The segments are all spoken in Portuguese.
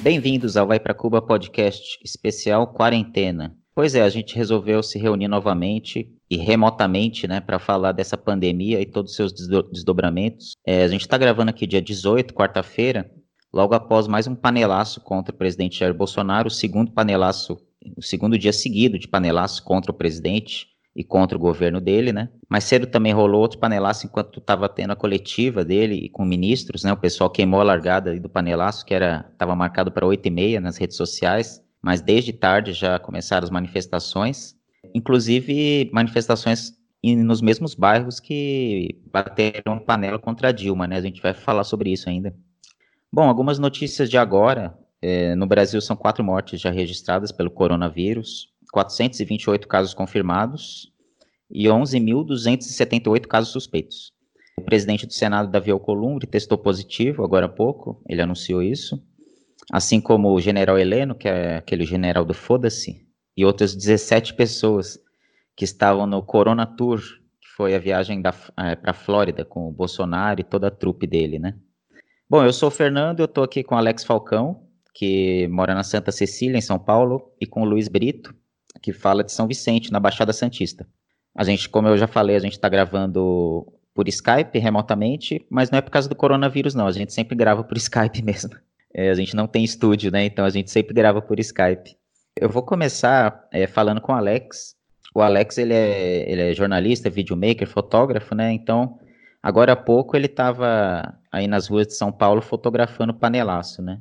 Bem-vindos ao Vai para Cuba podcast especial Quarentena. Pois é, a gente resolveu se reunir novamente e remotamente, né, para falar dessa pandemia e todos os seus desdobramentos. É, a gente está gravando aqui dia 18, quarta-feira, logo após mais um panelaço contra o presidente Jair Bolsonaro, o segundo panelaço, o segundo dia seguido de panelaço contra o presidente e contra o governo dele, né? Mais cedo também rolou outro panelaço enquanto estava tendo a coletiva dele e com ministros, né? O pessoal queimou a largada do panelaço, que era estava marcado para 8 e meia nas redes sociais, mas desde tarde já começaram as manifestações, inclusive manifestações nos mesmos bairros que bateram panela contra Dilma, né? A gente vai falar sobre isso ainda. Bom, algumas notícias de agora. É, no Brasil são quatro mortes já registradas pelo coronavírus. 428 casos confirmados e 11.278 casos suspeitos. O presidente do Senado, Davi Alcolumbre, testou positivo agora há pouco, ele anunciou isso. Assim como o general Heleno, que é aquele general do Foda-se, e outras 17 pessoas que estavam no Corona Tour, que foi a viagem é, para a Flórida com o Bolsonaro e toda a trupe dele, né? Bom, eu sou o Fernando, eu estou aqui com Alex Falcão, que mora na Santa Cecília, em São Paulo, e com o Luiz Brito, que fala de São Vicente, na Baixada Santista. A gente, como eu já falei, a gente está gravando por Skype remotamente, mas não é por causa do coronavírus, não. A gente sempre grava por Skype mesmo. É, a gente não tem estúdio, né? Então a gente sempre grava por Skype. Eu vou começar é, falando com o Alex. O Alex, ele é, ele é jornalista, videomaker, fotógrafo, né? Então, agora há pouco ele estava aí nas ruas de São Paulo fotografando panelaço, né?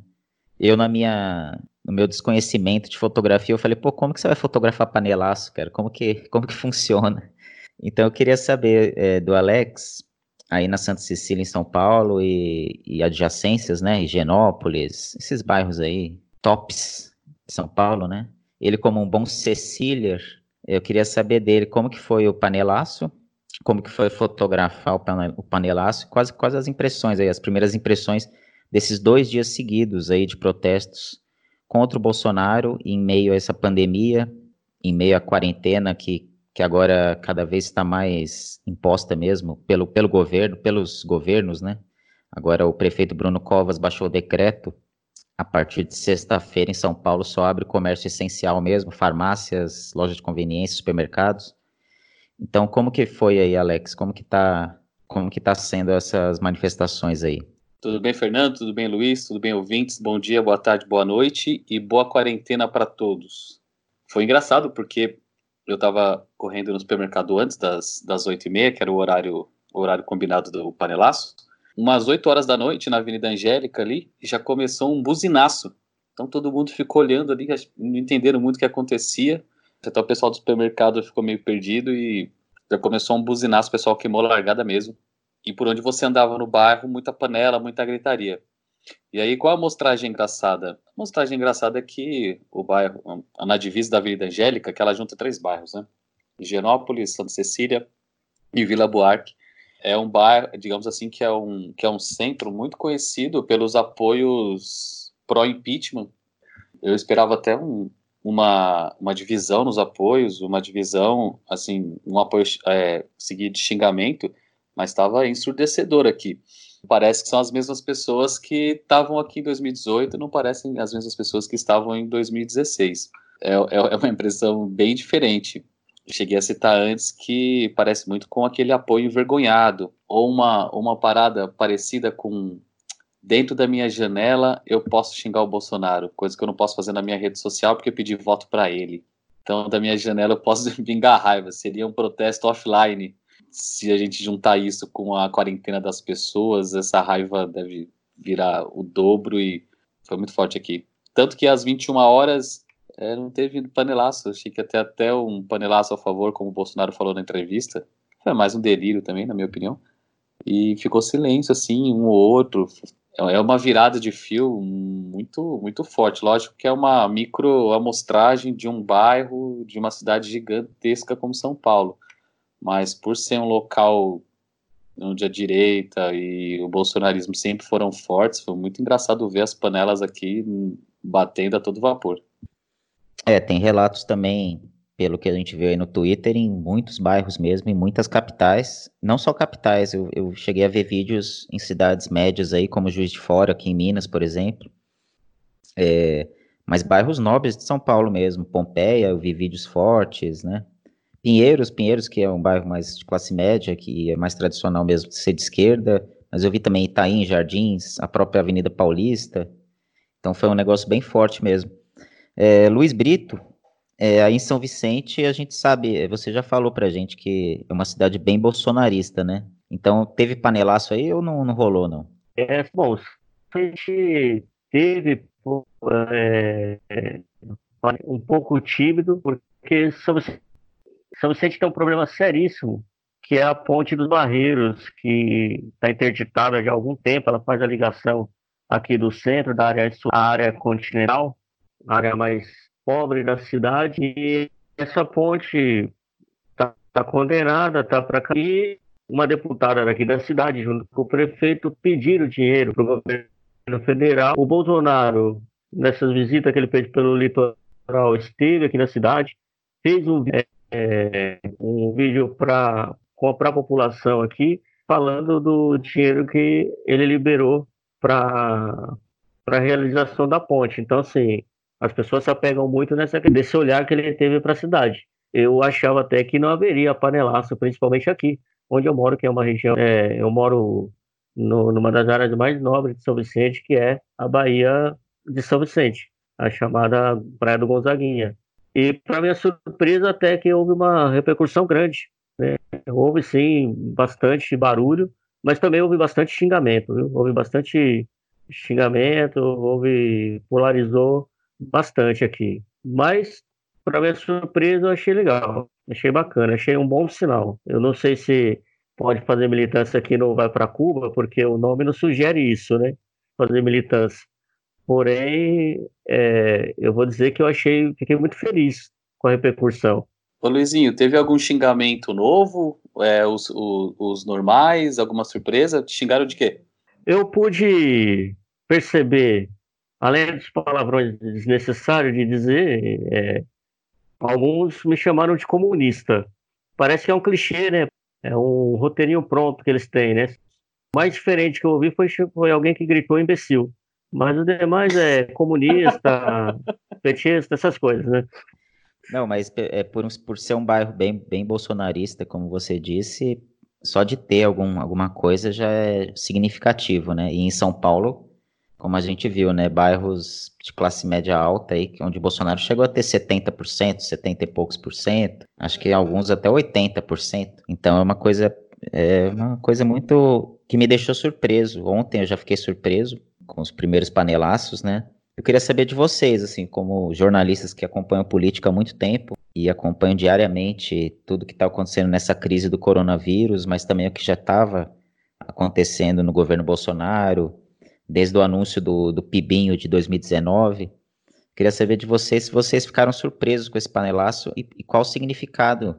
Eu, na minha no meu desconhecimento de fotografia, eu falei, pô, como que você vai fotografar panelaço, cara? Como que, como que funciona? Então eu queria saber é, do Alex, aí na Santa Cecília, em São Paulo, e, e adjacências, né? Higienópolis, esses bairros aí, tops de São Paulo, né? Ele como um bom Cecílier, eu queria saber dele como que foi o panelaço, como que foi fotografar o panelaço, quase, quase as impressões aí, as primeiras impressões desses dois dias seguidos aí de protestos contra o Bolsonaro em meio a essa pandemia, em meio à quarentena que, que agora cada vez está mais imposta mesmo pelo, pelo governo, pelos governos, né? Agora o prefeito Bruno Covas baixou o decreto. A partir de sexta-feira em São Paulo só abre comércio essencial mesmo, farmácias, lojas de conveniência, supermercados. Então, como que foi aí, Alex? Como que tá, como que tá sendo essas manifestações aí? Tudo bem, Fernando? Tudo bem, Luiz? Tudo bem, ouvintes? Bom dia, boa tarde, boa noite e boa quarentena para todos. Foi engraçado porque eu estava correndo no supermercado antes das, das 8h30, que era o horário, o horário combinado do panelaço. Umas 8 horas da noite, na Avenida Angélica ali, já começou um buzinaço. Então todo mundo ficou olhando ali, não entenderam muito o que acontecia. Até o pessoal do supermercado ficou meio perdido e já começou um buzinaço, o pessoal queimou a largada mesmo e por onde você andava no bairro, muita panela, muita gritaria. E aí, qual a mostragem engraçada? A mostragem engraçada é que o bairro, na divisa da Avenida Angélica, que ela junta três bairros, né? Higienópolis, Santa Cecília e Vila Buarque. É um bairro, digamos assim, que é um, que é um centro muito conhecido pelos apoios pró-impeachment. Eu esperava até um, uma, uma divisão nos apoios, uma divisão, assim, um apoio é, seguido de xingamento, mas estava ensurdecedor aqui. Parece que são as mesmas pessoas que estavam aqui em 2018, não parecem as mesmas pessoas que estavam em 2016. É, é, é uma impressão bem diferente. Cheguei a citar antes que parece muito com aquele apoio envergonhado, ou uma, uma parada parecida com dentro da minha janela eu posso xingar o Bolsonaro, coisa que eu não posso fazer na minha rede social porque eu pedi voto para ele. Então, da minha janela eu posso vingar raiva. Seria um protesto offline se a gente juntar isso com a quarentena das pessoas, essa raiva deve virar o dobro e foi muito forte aqui. Tanto que às 21 horas é, não teve panelaço, achei que até, até um panelaço a favor, como o Bolsonaro falou na entrevista. Foi mais um delírio também, na minha opinião. E ficou silêncio, assim, um ou outro. É uma virada de fio muito, muito forte. Lógico que é uma micro amostragem de um bairro, de uma cidade gigantesca como São Paulo mas por ser um local onde a direita e o bolsonarismo sempre foram fortes, foi muito engraçado ver as panelas aqui batendo a todo vapor. É, tem relatos também, pelo que a gente viu aí no Twitter, em muitos bairros mesmo, em muitas capitais, não só capitais, eu, eu cheguei a ver vídeos em cidades médias aí, como Juiz de Fora, aqui em Minas, por exemplo, É, mas bairros nobres de São Paulo mesmo, Pompeia, eu vi vídeos fortes, né? Pinheiros, Pinheiros, que é um bairro mais de classe média, que é mais tradicional mesmo de ser de esquerda, mas eu vi também Itaim, Jardins, a própria Avenida Paulista, então foi um negócio bem forte mesmo. É, Luiz Brito, é, aí em São Vicente, a gente sabe, você já falou pra gente que é uma cidade bem bolsonarista, né? Então, teve panelaço aí ou não, não rolou, não? É, bom, a gente teve é, um pouco tímido, porque São Vicente, São Vicente tem um problema seríssimo, que é a ponte dos Barreiros, que está interditada já há algum tempo, ela faz a ligação aqui do centro, da área, área continental, a área mais pobre da cidade e essa ponte está tá condenada, está para cair. Uma deputada daqui da cidade, junto com o prefeito, pediram dinheiro para o governo federal. O Bolsonaro, nessas visitas que ele fez pelo litoral, esteve aqui na cidade, fez um, é, um vídeo para a população aqui, falando do dinheiro que ele liberou para a realização da ponte. Então, assim, as pessoas se apegam muito nessa desse olhar que ele teve para a cidade. Eu achava até que não haveria panelaço, principalmente aqui, onde eu moro, que é uma região. É, eu moro no, numa das áreas mais nobres de São Vicente, que é a Bahia de São Vicente, a chamada Praia do Gonzaguinha. E, para minha surpresa, até que houve uma repercussão grande. Né? Houve, sim, bastante barulho, mas também houve bastante xingamento. Viu? Houve bastante xingamento, houve polarizou bastante aqui. Mas, para minha surpresa, eu achei legal. Achei bacana, achei um bom sinal. Eu não sei se pode fazer militância aqui no Vai para Cuba, porque o nome não sugere isso, né? Fazer militância. Porém, é, eu vou dizer que eu achei, fiquei muito feliz com a repercussão. Ô Luizinho, teve algum xingamento novo? É, os, os, os normais? Alguma surpresa? Te xingaram de quê? Eu pude perceber além dos palavrões desnecessários de dizer, é, alguns me chamaram de comunista. Parece que é um clichê, né? É um roteirinho pronto que eles têm, né? O mais diferente que eu ouvi foi, foi alguém que gritou imbecil. Mas o demais é comunista, petista, essas coisas, né? Não, mas é, por, por ser um bairro bem, bem bolsonarista, como você disse, só de ter algum, alguma coisa já é significativo, né? E em São Paulo, como a gente viu, né, bairros de classe média alta aí, onde Bolsonaro chegou a ter 70%, 70 e poucos por cento, acho que alguns até 80%. Então é uma coisa é uma coisa muito que me deixou surpreso. Ontem eu já fiquei surpreso com os primeiros panelaços, né? Eu queria saber de vocês, assim, como jornalistas que acompanham política há muito tempo e acompanham diariamente tudo que está acontecendo nessa crise do coronavírus, mas também o que já estava acontecendo no governo Bolsonaro, desde o anúncio do, do Pibinho de 2019. Queria saber de vocês se vocês ficaram surpresos com esse panelaço e, e qual o significado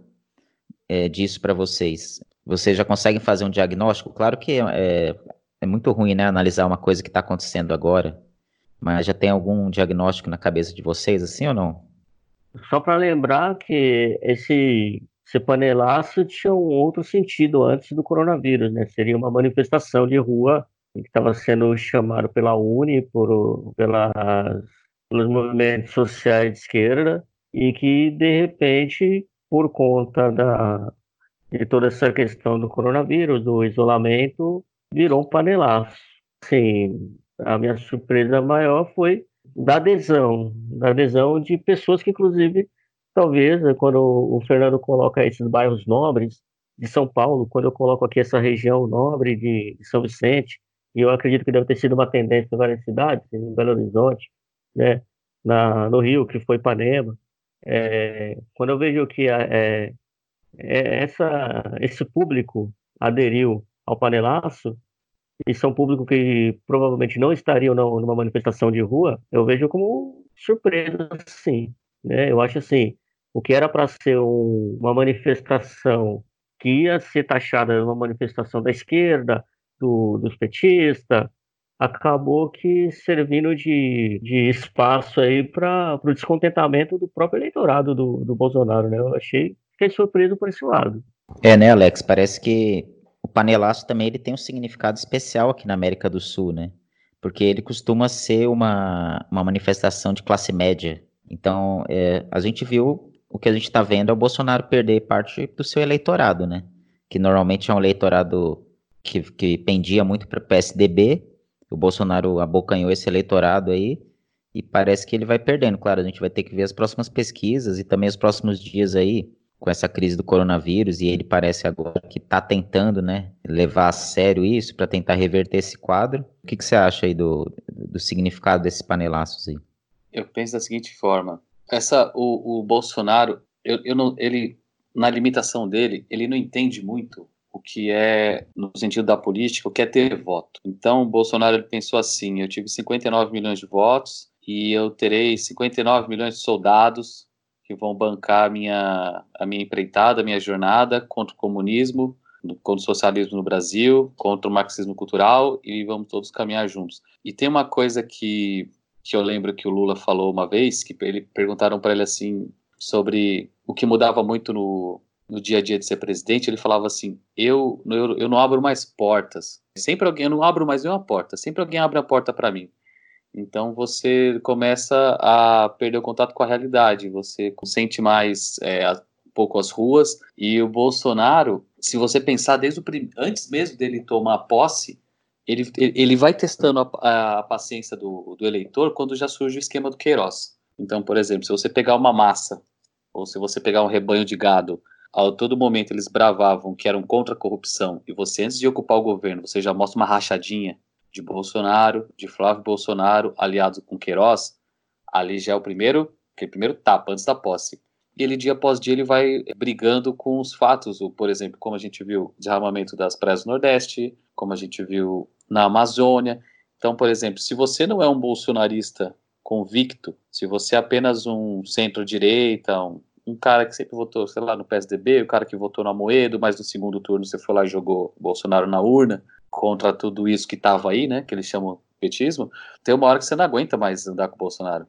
é, disso para vocês. Vocês já conseguem fazer um diagnóstico? Claro que é, é muito ruim né, analisar uma coisa que está acontecendo agora, mas já tem algum diagnóstico na cabeça de vocês, assim ou não? Só para lembrar que esse, panelaço tinha um outro sentido antes do coronavírus, né? Seria uma manifestação de rua que estava sendo chamado pela Uni, por, pelas, pelos movimentos sociais de esquerda, e que, de repente, por conta da, de toda essa questão do coronavírus, do isolamento, virou um panelaço. Sim, a minha surpresa maior foi da adesão, da adesão de pessoas que, inclusive, talvez, quando o Fernando coloca esses bairros nobres de São Paulo, quando eu coloco aqui essa região nobre de, São Vicente, e eu acredito que deve ter sido uma tendência em várias cidades, em Belo Horizonte, né, na, no Rio, que foi Ipanema. É, quando eu vejo que é, é, essa, esse público aderiu ao panelaço, e são público que provavelmente não estariam numa manifestação de rua, eu vejo como surpresa, sim. Né? Eu acho assim, o que era para ser um, uma manifestação que ia ser taxada uma manifestação da esquerda, do, dos petistas, acabou que servindo de, de espaço aí para o descontentamento do próprio eleitorado do, do Bolsonaro, né? Eu achei, fiquei surpreso por esse lado. É, né, Alex? Parece que o panelaço também ele tem um significado especial aqui na América do Sul, né? porque ele costuma ser uma, uma manifestação de classe média. Então, é, a gente viu o que a gente está vendo é o Bolsonaro perder parte do seu eleitorado, né? Que normalmente é um eleitorado que, que pendia muito para o PSDB. O Bolsonaro abocanhou esse eleitorado aí e parece que ele vai perdendo. Claro, a gente vai ter que ver as próximas pesquisas e também os próximos dias aí com essa crise do coronavírus e ele parece agora que está tentando, né, levar a sério isso para tentar reverter esse quadro. O que, que você acha aí do, do significado desses panelaços aí? Eu penso da seguinte forma: essa o, o Bolsonaro, eu, eu não, ele na limitação dele, ele não entende muito o que é no sentido da política, o que é ter voto. Então, o Bolsonaro ele pensou assim: eu tive 59 milhões de votos e eu terei 59 milhões de soldados que vão bancar a minha, a minha empreitada, a minha jornada contra o comunismo, contra o socialismo no Brasil, contra o marxismo cultural e vamos todos caminhar juntos. E tem uma coisa que, que eu lembro que o Lula falou uma vez, que ele perguntaram para ele assim sobre o que mudava muito no, no dia a dia de ser presidente, ele falava assim: eu, eu, eu não abro mais portas. Sempre alguém, eu não abro mais nenhuma porta, sempre alguém abre a porta para mim. Então você começa a perder o contato com a realidade, você sente mais é, um pouco as ruas. E o Bolsonaro, se você pensar desde o prim... antes mesmo dele tomar posse, ele, ele vai testando a, a paciência do, do eleitor quando já surge o esquema do Queiroz. Então, por exemplo, se você pegar uma massa, ou se você pegar um rebanho de gado, a todo momento eles bravavam que eram contra a corrupção, e você, antes de ocupar o governo, você já mostra uma rachadinha de Bolsonaro, de Flávio Bolsonaro, aliado com Queiroz, ali já é o primeiro, aquele primeiro tapa antes da posse. E ele, dia após dia, ele vai brigando com os fatos, por exemplo, como a gente viu, derramamento das praias do Nordeste, como a gente viu na Amazônia. Então, por exemplo, se você não é um bolsonarista convicto, se você é apenas um centro-direita, um, um, cara que sempre votou, sei lá, no PSDB, o cara que votou no Amoedo, mas no segundo turno você foi lá e jogou Bolsonaro na urna, contra tudo isso que estava aí, né, que eles chamam petismo, tem uma hora que você não aguenta mais andar com o Bolsonaro.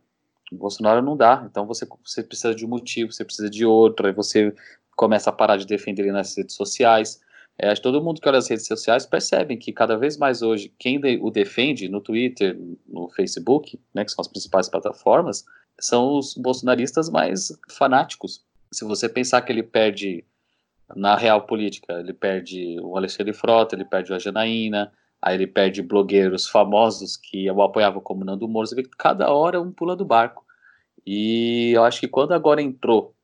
O Bolsonaro não dá, então você, você precisa de um motivo, você precisa de outro, aí você começa a parar de defender ele nas redes sociais. É, todo mundo que olha as redes sociais percebe que cada vez mais hoje quem o defende no Twitter, no Facebook, né, que são as principais plataformas, são os bolsonaristas mais fanáticos. Se você pensar que ele perde na real política. Ele perde o Alexandre Frota, ele perde o Janaína, aí ele perde blogueiros famosos que o apoiavam como Nando Moro. Você vê que cada hora um pula do barco. E eu acho que quando agora entrou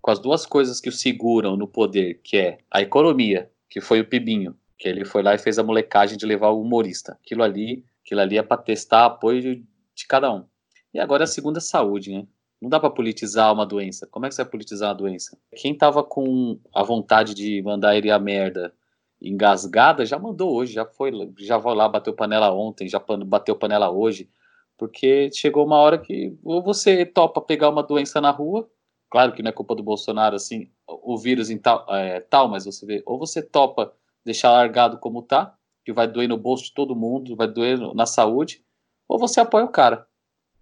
com as duas coisas que o seguram no poder, que é a economia, que foi o Pibinho, que ele foi lá e fez a molecagem de levar o humorista. Aquilo ali, aquilo ali é para testar apoio de, de cada um. E agora a segunda saúde, né? Não dá para politizar uma doença. Como é que você vai politizar a doença? Quem tava com a vontade de mandar ele a merda engasgada já mandou hoje, já foi, já vai lá, bateu panela ontem, já bateu panela hoje, porque chegou uma hora que ou você topa pegar uma doença na rua, claro que não é culpa do Bolsonaro, assim, o vírus em tal, é, tal mas você vê, ou você topa deixar largado como tá, que vai doer no bolso de todo mundo, vai doer na saúde, ou você apoia o cara.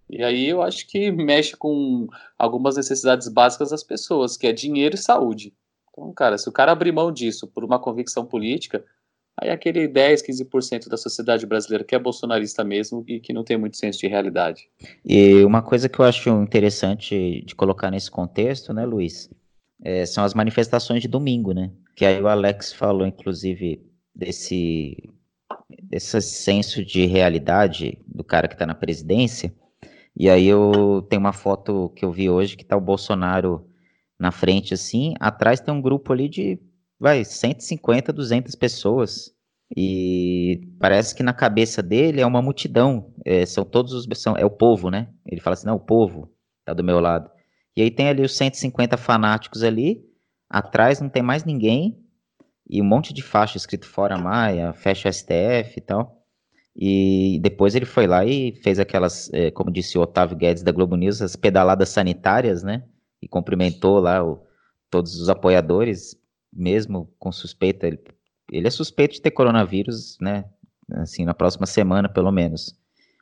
E aí eu acho que mexe com algumas necessidades básicas das pessoas, que é dinheiro e saúde. Então, cara, se o cara abrir mão disso por uma convicção política, aí aquele 10, 15% da sociedade brasileira que é bolsonarista mesmo e que não tem muito senso de realidade. E uma coisa que eu acho interessante de colocar nesse contexto, né, Luiz, é, são as manifestações de domingo, né? Que aí o Alex falou, inclusive, desse, desse senso de realidade do cara que está na presidência. E aí eu tenho uma foto que eu vi hoje que tá o Bolsonaro na frente assim, atrás tem um grupo ali de, vai, 150, 200 pessoas. E parece que na cabeça dele é uma multidão, é, são todos os são, é o povo, né? Ele fala assim: "Não, o povo tá do meu lado". E aí tem ali os 150 fanáticos ali, atrás não tem mais ninguém e um monte de faixa escrito fora Maia, fecha STF e tal. E depois ele foi lá e fez aquelas, é, como disse o Otávio Guedes da Globo News, as pedaladas sanitárias, né? E cumprimentou lá o, todos os apoiadores, mesmo com suspeita. Ele, ele é suspeito de ter coronavírus, né? Assim, na próxima semana, pelo menos.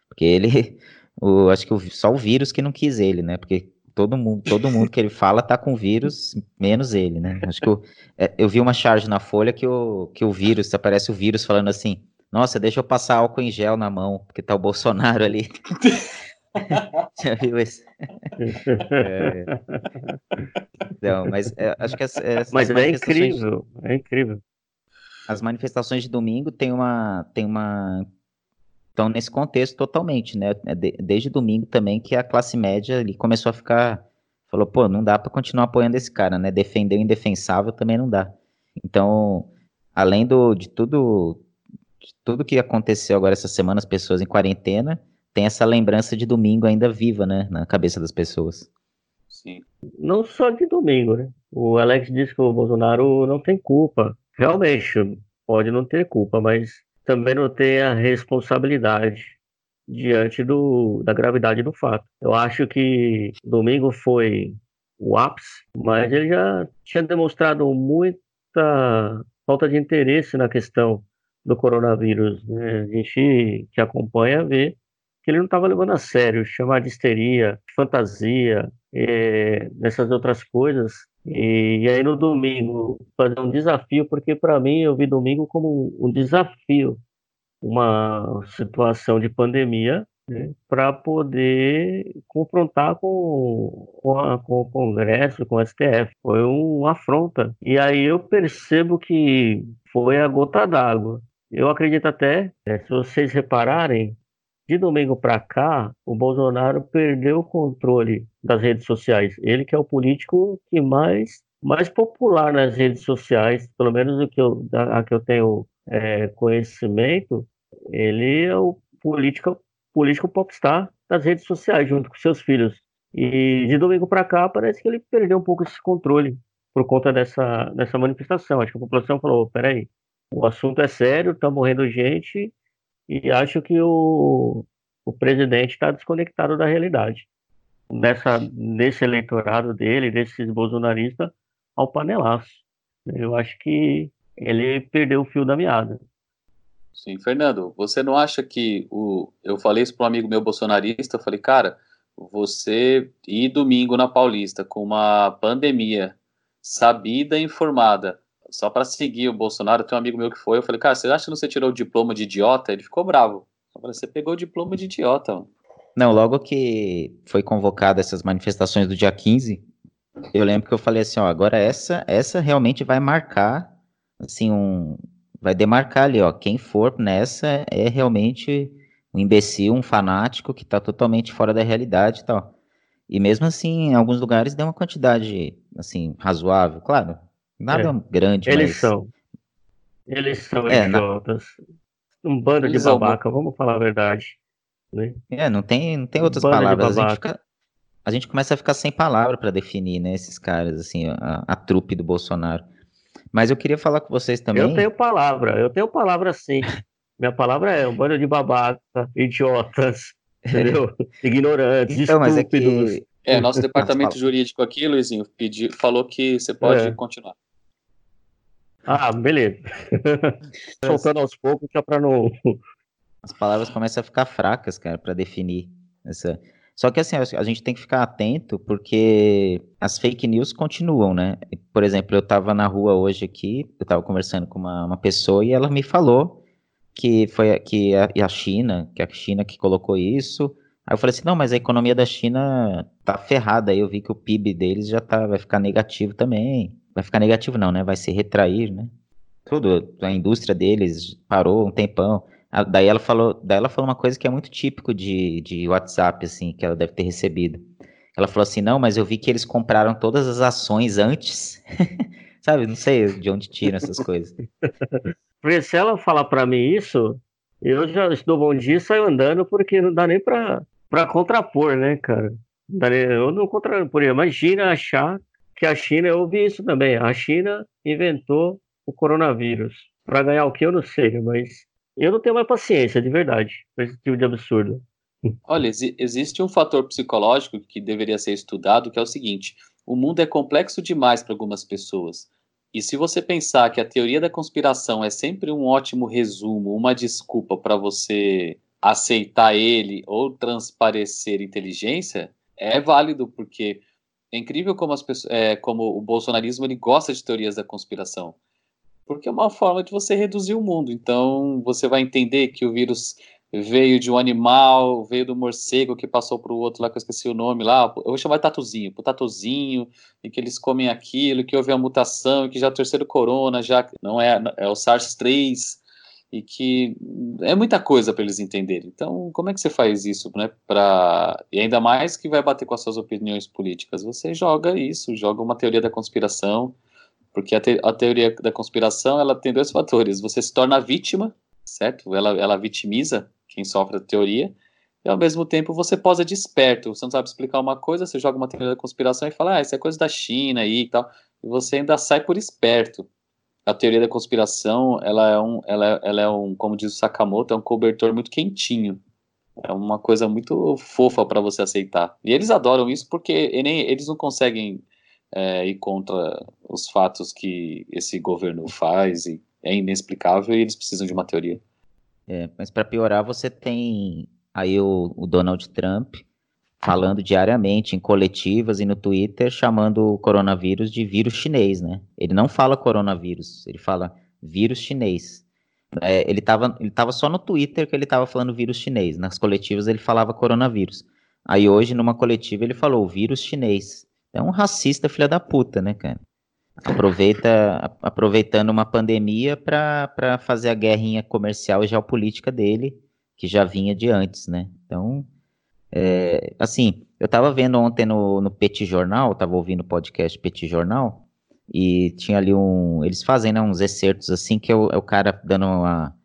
Porque ele, o, acho que o, só o vírus que não quis ele, né? Porque todo mundo, todo mundo que ele fala tá com vírus, menos ele, né? Acho que eu, é, eu vi uma charge na Folha que o, que o vírus, aparece o vírus falando assim Nossa, deixa eu passar álcool em gel na mão, porque tá o Bolsonaro ali. Já viu isso? é... Não, mas é, acho que essa, essa mas é incrível, é incrível. As manifestações de domingo tem uma, tem uma, estão nesse contexto totalmente, né? É desde domingo também que a classe média ali começou a ficar, falou, pô, não dá para continuar apoiando esse cara, né? Defender o indefensável também não dá. Então, além do, de tudo, de tudo que aconteceu agora essa semana, as pessoas em quarentena, tem essa lembrança de domingo ainda viva, né, na cabeça das pessoas. Sim. Não só de domingo, né? O Alex disse que o Bolsonaro não tem culpa. Realmente, pode não ter culpa, mas também não tem a responsabilidade diante do, da gravidade do fato. Eu acho que domingo foi o ápice, mas ele já tinha demonstrado muita falta de interesse na questão do coronavírus. Né? A gente que acompanha vê que ele não estava levando a sério, chamar de histeria, fantasia, é, nessas outras coisas. E, e, aí no domingo fazer um desafio, porque para mim eu vi domingo como um desafio, uma situação de pandemia né, para poder confrontar com, com, a, com, o Congresso, com o STF. Foi uma afronta. E aí eu percebo que foi a gota d'água. Eu acredito até, né, se vocês repararem, de domingo para cá, o Bolsonaro perdeu o controle das redes sociais. Ele que é o político que mais mais popular nas redes sociais, pelo menos o que eu, a, que eu tenho é, conhecimento, ele é o político, político popstar das redes sociais, junto com seus filhos. E de domingo para cá, parece que ele perdeu um pouco esse controle por conta dessa, dessa manifestação. Acho que a população falou: peraí, o assunto é sério, está morrendo gente, e acho que o, o presidente está desconectado da realidade. Nessa, nesse eleitorado dele, desses bolsonaristas, ao panelaço. Eu acho que ele perdeu o fio da meada. Sim, Fernando, você não acha que o. Eu falei isso para um amigo meu bolsonarista, eu falei, cara, você ir domingo na Paulista com uma pandemia sabida e informada, só para seguir o Bolsonaro, tem um amigo meu que foi, eu falei, cara, você acha que você tirou o diploma de idiota? Ele ficou bravo. Eu falei, você pegou o diploma de idiota, mano. Não, logo que foi convocada essas manifestações do dia 15, eu lembro que eu falei assim, ó, agora essa, essa realmente vai marcar, assim, um, vai demarcar ali, ó, quem for nessa é realmente um imbecil, um fanático que tá totalmente fora da realidade e tal. E mesmo assim, em alguns lugares deu uma quantidade, assim, razoável, claro, nada é. grande, Eles mas... são. Eles são é, idiotas. Na... Um bando Eles de babaca, vamos falar a verdade. Né? É, não tem, não tem outras um palavras. A gente, fica, a gente começa a ficar sem palavra para definir, né, esses caras, assim, a, a trupe do Bolsonaro. Mas eu queria falar com vocês também. Eu tenho palavra, eu tenho palavra sim. Minha palavra é um bando de babaca, idiotas, entendeu? Ignorantes, então, estúpidos. Mas é, que... é, nosso departamento jurídico aqui, Luizinho, pedi, falou que você pode é. continuar. Ah, beleza. Soltando aos poucos, só para não. As palavras começam a ficar fracas, cara, para definir essa. Só que assim, a gente tem que ficar atento porque as fake news continuam, né? Por exemplo, eu estava na rua hoje aqui, eu estava conversando com uma, uma, pessoa e ela me falou que foi que a, a China, que a China que colocou isso. Aí eu falei assim, não, mas a economia da China tá ferrada. Aí eu vi que o PIB deles já tá, vai ficar negativo também. Vai ficar negativo não, né? Vai se retrair, né? Tudo, a indústria deles parou um tempão. Daí ela falou, daí ela falou uma coisa que é muito típico de, de WhatsApp, assim, que ela deve ter recebido. Ela falou assim, não, mas eu vi que eles compraram todas as ações antes. Sabe, não sei de onde tiram essas coisas. Porque se ela falar para mim isso, eu já dou bom dia e saio andando, porque não dá nem pra, pra contrapor, né, cara? Eu não contrapor. Imagina achar que a China, eu ouvi isso também, a China inventou o coronavírus. Para ganhar o que eu não sei, mas eu não tenho mais paciência, de verdade, com esse tipo de absurdo. Olha, existe um fator psicológico que deveria ser estudado, que é o seguinte: o mundo é complexo demais para algumas pessoas. E se você pensar que a teoria da conspiração é sempre um ótimo resumo, uma desculpa para você aceitar ele ou transparecer inteligência, é válido, porque é incrível como, as pessoas, é, como o bolsonarismo ele gosta de teorias da conspiração. Porque é uma forma de você reduzir o mundo. Então, você vai entender que o vírus veio de um animal, veio do morcego que passou para o outro lá, que eu esqueci o nome lá, eu vou chamar de tatuzinho, o tatuzinho, e que eles comem aquilo, que houve a mutação, que já é o terceiro corona, já não é, é o SARS-3, e que é muita coisa para eles entenderem. Então, como é que você faz isso, né? Pra... E ainda mais que vai bater com as suas opiniões políticas. Você joga isso, joga uma teoria da conspiração, porque a, te... a teoria da conspiração ela tem dois fatores. Você se torna vítima, certo? Ela, ela vitimiza quem sofre a teoria, e ao mesmo tempo você posa de esperto. Você não sabe explicar uma coisa, você joga uma teoria da conspiração e fala, ah, isso é coisa da China aí e tal, e você ainda sai por esperto a teoria da conspiração, ela é um, ela, ela é um, como diz o Sakamoto, é um cobertor muito quentinho. É uma coisa muito fofa para você aceitar. E eles adoram isso porque eles não conseguem é, ir contra os fatos que esse governo faz e é inexplicável e eles precisam de uma teoria. É, mas para piorar, você tem aí o, o Donald Trump falando diariamente em coletivas e no Twitter, chamando o coronavírus de vírus chinês, né? Ele não fala coronavírus, ele fala vírus chinês. É, ele estava ele tava só no Twitter que ele estava falando vírus chinês, nas coletivas ele falava coronavírus. Aí hoje, numa coletiva, ele falou vírus chinês. É um racista filha da puta, né, cara? Aproveita, aproveitando uma pandemia para fazer a guerrinha comercial e geopolítica dele, que já vinha de antes, né? Então, é, assim, eu estava vendo ontem no, no Petit Jornal, estava ouvindo o podcast Petit Jornal, e tinha ali um. Eles fazem né, uns excertos assim, que é o, é o, cara dando uma.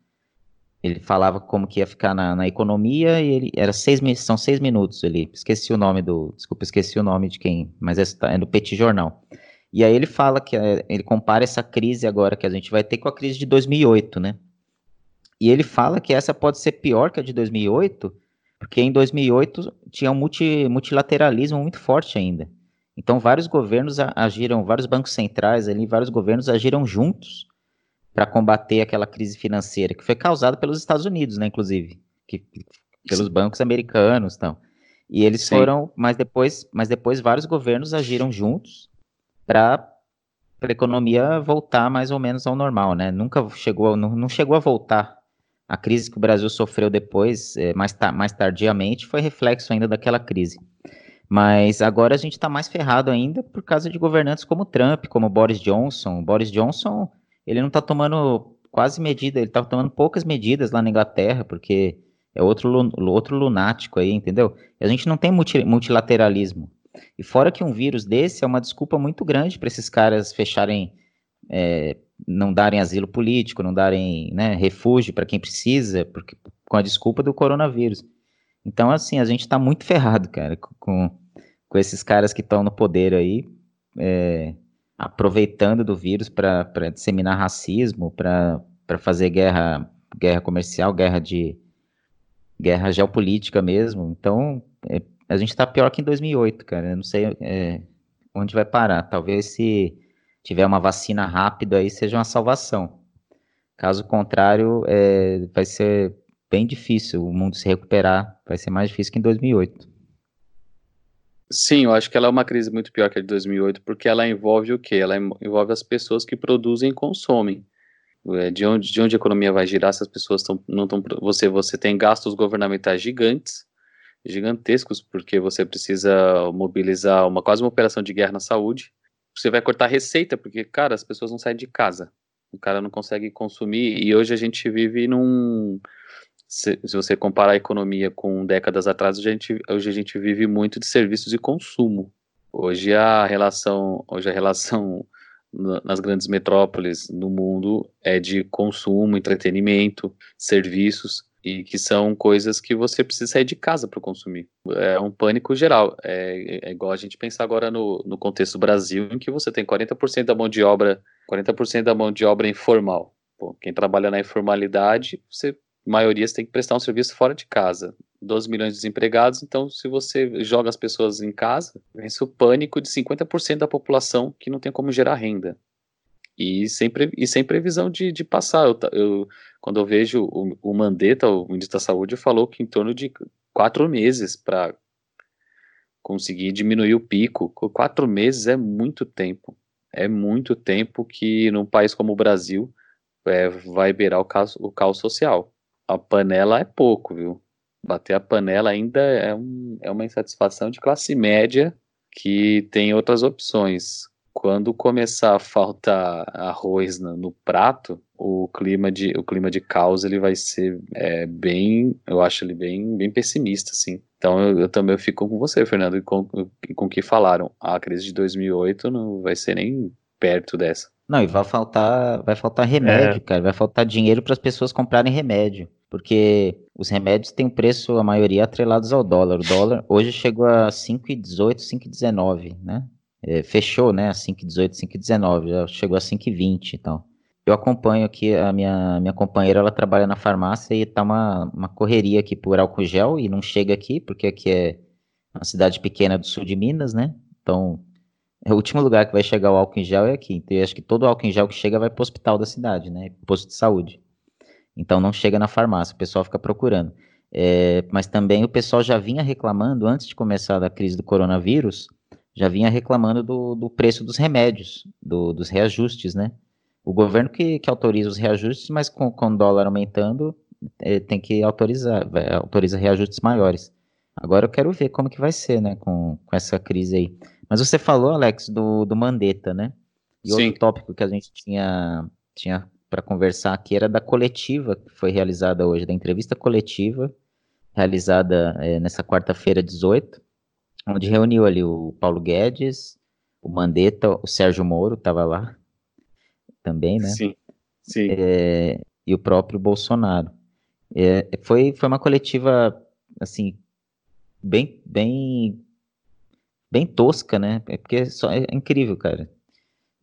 Ele falava como que ia ficar na, na economia e ele era seis são seis minutos ele esqueci o nome do desculpa esqueci o nome de quem mas é, é no Petit Jornal e aí ele fala que é, ele compara essa crise agora que a gente vai ter com a crise de 2008 né e ele fala que essa pode ser pior que a de 2008 porque em 2008 tinha um multi, multilateralismo muito forte ainda. Então vários governos agiram, vários bancos centrais ali, vários governos agiram juntos para combater aquela crise financeira que foi causada pelos Estados Unidos, né, inclusive, que, pelos bancos americanos, então. E eles Sim. foram, mas depois, mas depois vários governos agiram juntos para a economia voltar mais ou menos ao normal, né? Nunca chegou, não, não chegou a voltar a crise que o Brasil sofreu depois, é, mais, ta mais tardiamente, foi reflexo ainda daquela crise. Mas agora a gente está mais ferrado ainda por causa de governantes como Trump, como Boris Johnson. O Boris Johnson, ele não está tomando quase medida, ele está tomando poucas medidas lá na Inglaterra, porque é outro, outro lunático aí, entendeu? A gente não tem multi multilateralismo. E fora que um vírus desse é uma desculpa muito grande para esses caras fecharem é, não darem asilo político, não darem né, refúgio para quem precisa, porque, com a desculpa do coronavírus. Então, assim, a gente está muito ferrado, cara, com, com esses caras que estão no poder aí, é, aproveitando do vírus para disseminar racismo, para fazer guerra, guerra comercial, guerra de guerra geopolítica mesmo. Então, é, a gente está pior que em 2008, cara. Eu não sei é, onde vai parar. Talvez se tiver uma vacina rápida aí seja uma salvação. Caso contrário, é, vai ser bem difícil o mundo se recuperar, vai ser mais difícil que em 2008. Sim, eu acho que ela é uma crise muito pior que a de 2008, porque ela envolve o quê? Ela envolve as pessoas que produzem e consomem. É, de onde, de onde a economia vai girar se as pessoas estão não estão você você tem gastos governamentais gigantes gigantescos porque você precisa mobilizar uma quase uma operação de guerra na saúde você vai cortar receita, porque, cara, as pessoas não saem de casa. O cara não consegue consumir. E hoje a gente vive num. Se, se você comparar a economia com décadas atrás, a gente, hoje a gente vive muito de serviços e consumo. Hoje a relação, hoje a relação nas grandes metrópoles no mundo é de consumo, entretenimento, serviços e que são coisas que você precisa sair de casa para consumir. É um pânico geral. É, é, igual a gente pensar agora no, no contexto Brasil, em que você tem 40% da mão de obra, 40% da mão de obra informal. Pô, quem trabalha na informalidade, você, maioria você tem que prestar um serviço fora de casa. 12 milhões de desempregados, então se você joga as pessoas em casa, vence o pânico de 50% da população que não tem como gerar renda. E sem, e sem previsão de, de passar. Eu, eu, quando eu vejo o, o Mandetta, o ministro da Saúde, falou que em torno de quatro meses para conseguir diminuir o pico. Quatro meses é muito tempo. é muito tempo que num país como o Brasil é, vai beirar o caos, o caos social. A panela é pouco, viu? Bater a panela ainda é, um, é uma insatisfação de classe média que tem outras opções. Quando começar a faltar arroz no, no prato, o clima de o clima de caos ele vai ser é, bem, eu acho ele bem bem pessimista, assim. Então eu, eu também fico com você, Fernando, e com, com o que falaram. A crise de 2008 não vai ser nem perto dessa. Não, e vai faltar, vai faltar remédio, é. cara, vai faltar dinheiro para as pessoas comprarem remédio, porque os remédios têm um preço, a maioria, atrelados ao dólar. O dólar hoje chegou a 5,18, 5,19, né? É, fechou, né, a 5,18, 5,19, já chegou a 5,20 e tal. Eu acompanho aqui, a minha, minha companheira, ela trabalha na farmácia e tá uma, uma correria aqui por álcool gel e não chega aqui, porque aqui é uma cidade pequena do sul de Minas, né? Então, é o último lugar que vai chegar o álcool em gel é aqui. Então, eu acho que todo o álcool em gel que chega vai pro hospital da cidade, né? Posto de saúde. Então, não chega na farmácia, o pessoal fica procurando. É, mas também o pessoal já vinha reclamando, antes de começar a crise do coronavírus, já vinha reclamando do, do preço dos remédios, do, dos reajustes, né? o governo que, que autoriza os reajustes, mas com, com o dólar aumentando, é, tem que autorizar, autoriza reajustes maiores. Agora eu quero ver como que vai ser, né, com, com essa crise aí. Mas você falou, Alex, do, do Mandetta, né? E Sim. outro tópico que a gente tinha, tinha para conversar aqui era da coletiva que foi realizada hoje, da entrevista coletiva realizada é, nessa quarta-feira, 18, onde reuniu ali o Paulo Guedes, o Mandetta, o Sérgio Moro estava lá, também, né? Sim, sim. É, e o próprio Bolsonaro. É, foi, foi uma coletiva, assim, bem, bem, bem tosca, né? É porque só, é incrível, cara.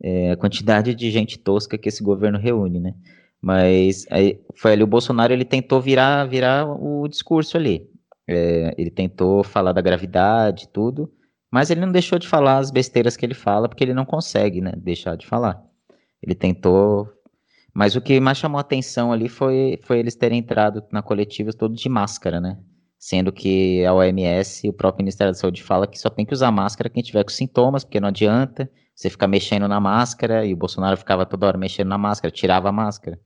É, a quantidade de gente tosca que esse governo reúne, né? Mas aí, foi ali o Bolsonaro, ele tentou virar, virar o discurso ali. É, ele tentou falar da gravidade, tudo, mas ele não deixou de falar as besteiras que ele fala, porque ele não consegue, né, deixar de falar. Ele tentou. Mas o que mais chamou a atenção ali foi, foi eles terem entrado na coletiva todo de máscara, né? Sendo que a OMS o próprio Ministério da Saúde fala que só tem que usar máscara quem tiver com sintomas, porque não adianta você ficar mexendo na máscara, e o Bolsonaro ficava toda hora mexendo na máscara, tirava a máscara.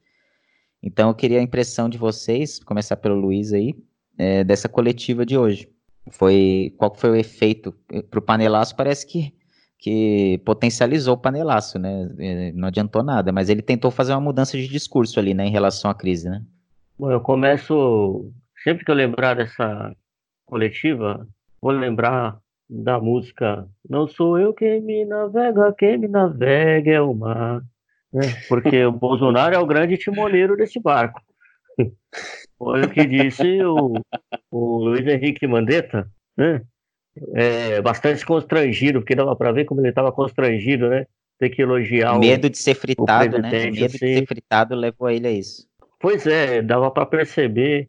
Então eu queria a impressão de vocês, começar pelo Luiz aí, é, dessa coletiva de hoje. Foi qual foi o efeito para o panelaço? Parece que que potencializou o panelaço, né? É, não adiantou nada, mas ele tentou fazer uma mudança de discurso ali, né, em relação à crise, né? Bom, eu começo sempre que eu lembrar dessa coletiva, vou lembrar da música Não sou eu quem me navega, quem me navega é o mar, né? Porque o Bolsonaro é o grande timoneiro desse barco. Olha o que disse o, o Luiz Henrique Mandetta, né? é, bastante constrangido, porque dava para ver como ele estava constrangido, né? Ter que elogiar Medo o, de ser fritado, né? Medo assim. de ser fritado levou ele a isso. Pois é, dava para perceber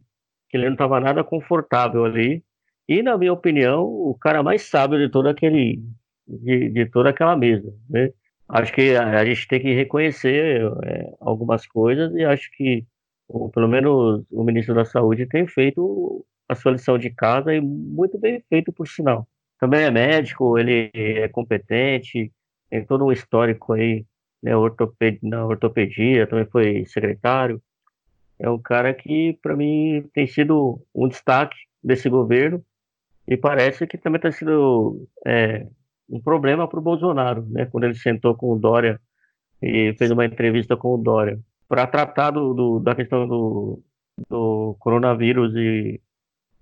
que ele não estava nada confortável ali. E, na minha opinião, o cara mais sábio de todo aquele, de, de toda aquela mesa, né? Acho que a, a gente tem que reconhecer é, algumas coisas e acho que, ou, pelo menos, o ministro da Saúde tem feito a sua lição de casa e muito bem feito, por sinal. Também é médico, ele é competente, tem todo um histórico aí né, ortoped na ortopedia, também foi secretário. É um cara que, para mim, tem sido um destaque desse governo e parece que também está sendo é, um problema para o Bolsonaro, né? Quando ele sentou com o Dória e fez uma entrevista com o Dória para tratar do, do, da questão do, do coronavírus e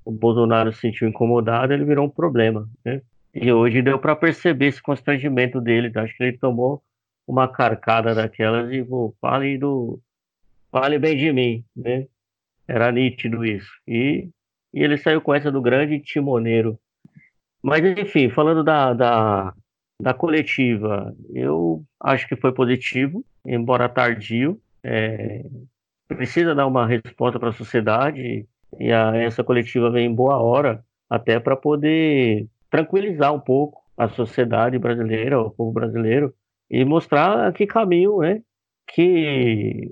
o Bolsonaro se sentiu incomodado, ele virou um problema, né? E hoje deu para perceber esse constrangimento dele. Acho que ele tomou uma carcada daquelas e vou fale do fale bem de mim, né? Era nítido isso. E, e ele saiu com essa do grande timoneiro. Mas enfim, falando da, da, da coletiva, eu acho que foi positivo, embora tardio. É, precisa dar uma resposta para a sociedade e a, essa coletiva vem em boa hora, até para poder tranquilizar um pouco a sociedade brasileira, o povo brasileiro, e mostrar que caminho, né? Que,